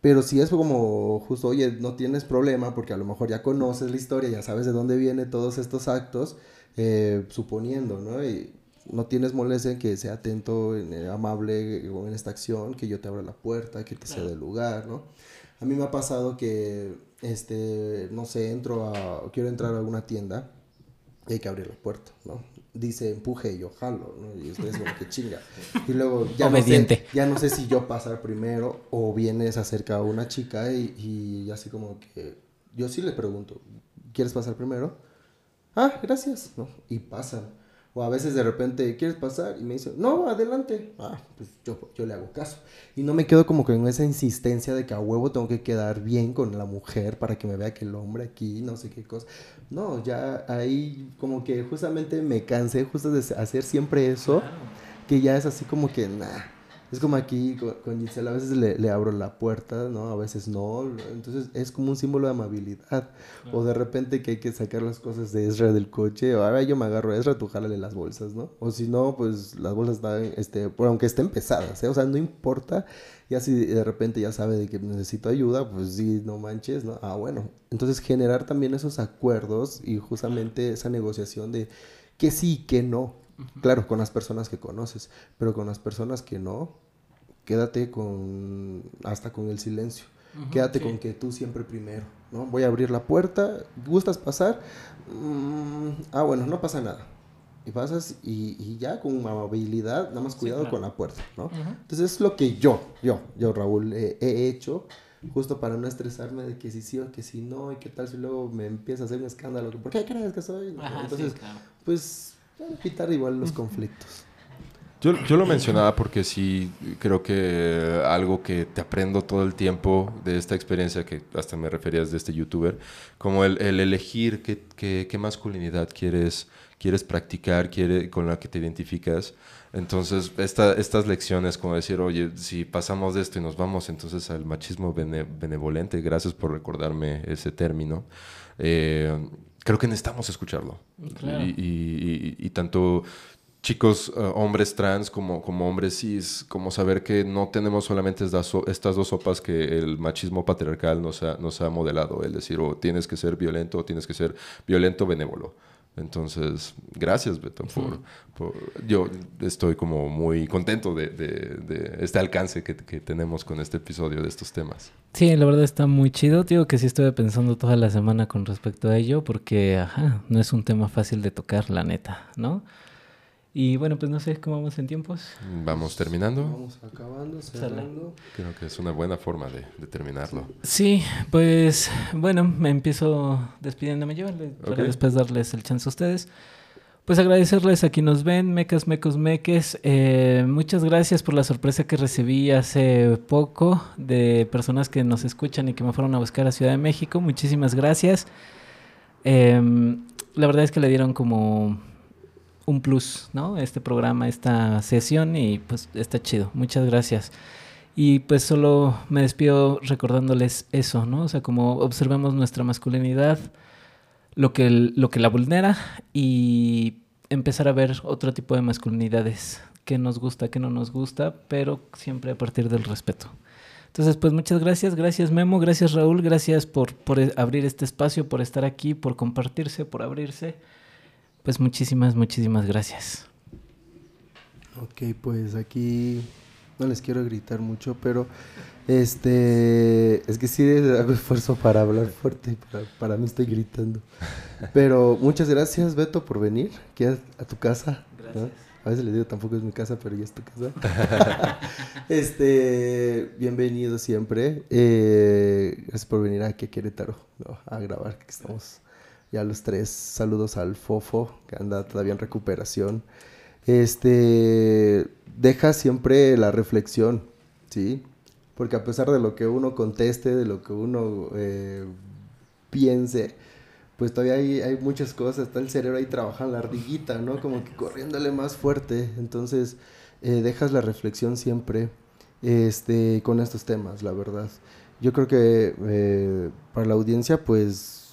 Pero si es como justo, oye, no tienes problema porque a lo mejor ya conoces la historia, ya sabes de dónde vienen todos estos actos, eh, suponiendo, ¿no? Y no tienes molestia en que sea atento, en, eh, amable en esta acción, que yo te abra la puerta, que te sea del lugar, ¿no? A mí me ha pasado que, este, no sé, entro a, quiero entrar a alguna tienda y hay que abrir la puerta, ¿no? Dice empuje y yo jalo, ¿no? Y ustedes como que chinga. Y luego ya no, sé, ya no sé si yo pasar primero o vienes acerca a una chica y, y así como que yo sí le pregunto, ¿quieres pasar primero? Ah, gracias, ¿no? Y pasan. O a veces de repente, ¿quieres pasar? Y me dice, no, adelante. Ah, pues yo, yo le hago caso. Y no me quedo como que en esa insistencia de que a huevo tengo que quedar bien con la mujer para que me vea que el hombre aquí, no sé qué cosa. No, ya ahí como que justamente me cansé justo de hacer siempre eso, que ya es así como que, nah, es como aquí con, Giselle, a veces le, le, abro la puerta, ¿no? A veces no. Entonces es como un símbolo de amabilidad. O de repente que hay que sacar las cosas de Ezra del coche. O a ver, yo me agarro a Ezra, tú jálale las bolsas, ¿no? O si no, pues las bolsas están, este, por aunque estén pesadas, ¿eh? O sea, no importa. Ya si de repente ya sabe de que necesito ayuda, pues sí, no manches, ¿no? Ah, bueno. Entonces generar también esos acuerdos y justamente esa negociación de que sí, que no. Claro, con las personas que conoces, pero con las personas que no, quédate con hasta con el silencio. quédate con que tú siempre primero, ¿no? Voy a abrir la puerta, ¿gustas pasar? Mm, ah, bueno, no pasa nada. Y pasas y, ya con amabilidad, nada más cuidado con la puerta, ¿no? Entonces es lo que yo, yo, yo Raúl, he hecho justo para no estresarme de que si sí o que si no y qué tal si luego me empieza a hacer un escándalo, ¿por qué crees que soy? Entonces, pues quitar igual los conflictos. Yo, yo, lo mencionaba porque sí creo que algo que te aprendo todo el tiempo de esta experiencia, que hasta me referías de este youtuber, como el, el elegir qué, qué, qué, masculinidad quieres, quieres practicar, quiere, con la que te identificas. Entonces, esta, estas lecciones, como decir, oye, si pasamos de esto y nos vamos entonces al machismo benevolente, gracias por recordarme ese término. Eh, creo que necesitamos escucharlo. Y, tanto chicos, eh, hombres trans como, como hombres cis, como saber que no tenemos solamente estas, estas dos sopas que el machismo patriarcal nos ha, nos ha modelado, es decir, o tienes que ser violento o tienes que ser violento benévolo. Entonces, gracias, Beto, por, yo estoy como muy contento de, de, este alcance que, que, tenemos con este episodio de estos temas. Sí, la verdad está muy chido. Digo que sí estuve pensando toda la semana con respecto a ello, porque, ajá, no es un tema fácil de tocar, la neta, ¿no? Y bueno, pues no sé cómo vamos en tiempos. Vamos terminando. Vamos acabando, cerrando. Creo que es una buena forma de, terminarlo. Sí, pues bueno, me empiezo despidiéndome yo para después darles el chance a ustedes. Pues agradecerles a quienes nos ven, mecas, mecos, meques. Eh, muchas gracias por la sorpresa que recibí hace poco de personas que nos escuchan y que me fueron a buscar a Ciudad de México. Muchísimas gracias. Em, la verdad es que le dieron como un plus, ¿no? Este programa, esta sesión y pues está chido. Muchas gracias. Y pues solo me despido recordándoles eso, ¿no? O sea, como observemos nuestra masculinidad, lo que, lo que la vulnera y empezar a ver otro tipo de masculinidades, que nos gusta, que no nos gusta, pero siempre a partir del respeto. Entonces, pues muchas gracias, gracias Memo, gracias Raúl, gracias por, por abrir este espacio, por estar aquí, por compartirse, por abrirse. Pues muchísimas, muchísimas gracias. Ok, pues aquí no les quiero gritar mucho, pero este es que sí hago esfuerzo para hablar fuerte, para, para mí estoy gritando. Pero muchas gracias, Beto, por venir aquí a, tu casa. Gracias. A veces le digo tampoco es mi casa, pero ya es tu casa. (laughs) este, bienvenido siempre. Eh, gracias por venir aquí a Querétaro a grabar, que estamos ya los tres. Saludos al Fofo, que anda todavía en recuperación. este, deja siempre la reflexión, ¿sí? Porque a pesar de lo que uno conteste, de lo que uno eh, piense, pues todavía hay, hay, muchas cosas, está el cerebro ahí trabajando la ardillita, ¿no? Como que corriéndole más fuerte, entonces eh, dejas la reflexión siempre este, con estos temas, la verdad. Yo creo que eh, para la audiencia, pues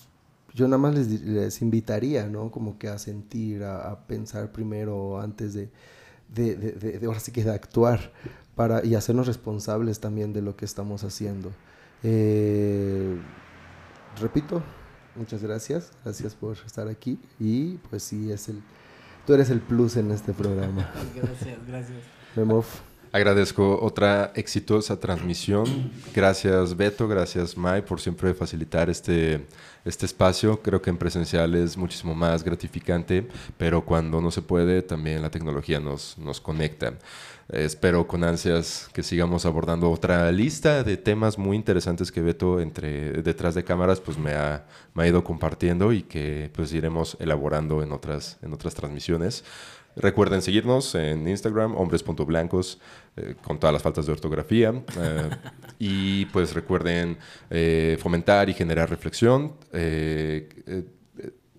yo nada más les, les, invitaría, ¿no? Como que a sentir, a, a pensar primero antes de, de, de, de, ahora sí que de actuar para, y hacernos responsables también de lo que estamos haciendo. Eh, repito, muchas gracias, gracias por estar aquí y pues sí, es el, tú eres el plus en este programa. Gracias, gracias. Memov. Agradezco otra exitosa transmisión. Gracias Beto, gracias Mai por siempre facilitar este, este espacio. Creo que en presencial es muchísimo más gratificante, pero cuando no se puede, también la tecnología nos, nos conecta. Espero con ansias que sigamos abordando otra lista de temas muy interesantes que Beto entre, detrás de cámaras pues me ha, me ha ido compartiendo y que pues iremos elaborando en otras, en otras transmisiones. Recuerden seguirnos en Instagram, hombres.blancos, eh, con todas las faltas de ortografía. Eh, y pues recuerden eh, fomentar y generar reflexión.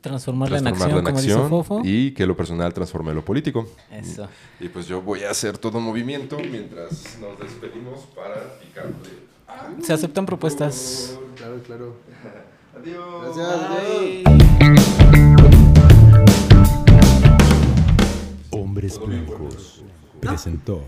Transformarla, transformarla, en acción, en acción como dice Fofo. Y que lo personal transforme lo político. Eso. Y pues yo voy a hacer todo un movimiento mientras nos despedimos para picarle. Se aceptan propuestas. Claro, claro. (laughs) Adiós. Gracias. Hombres Blancos presentó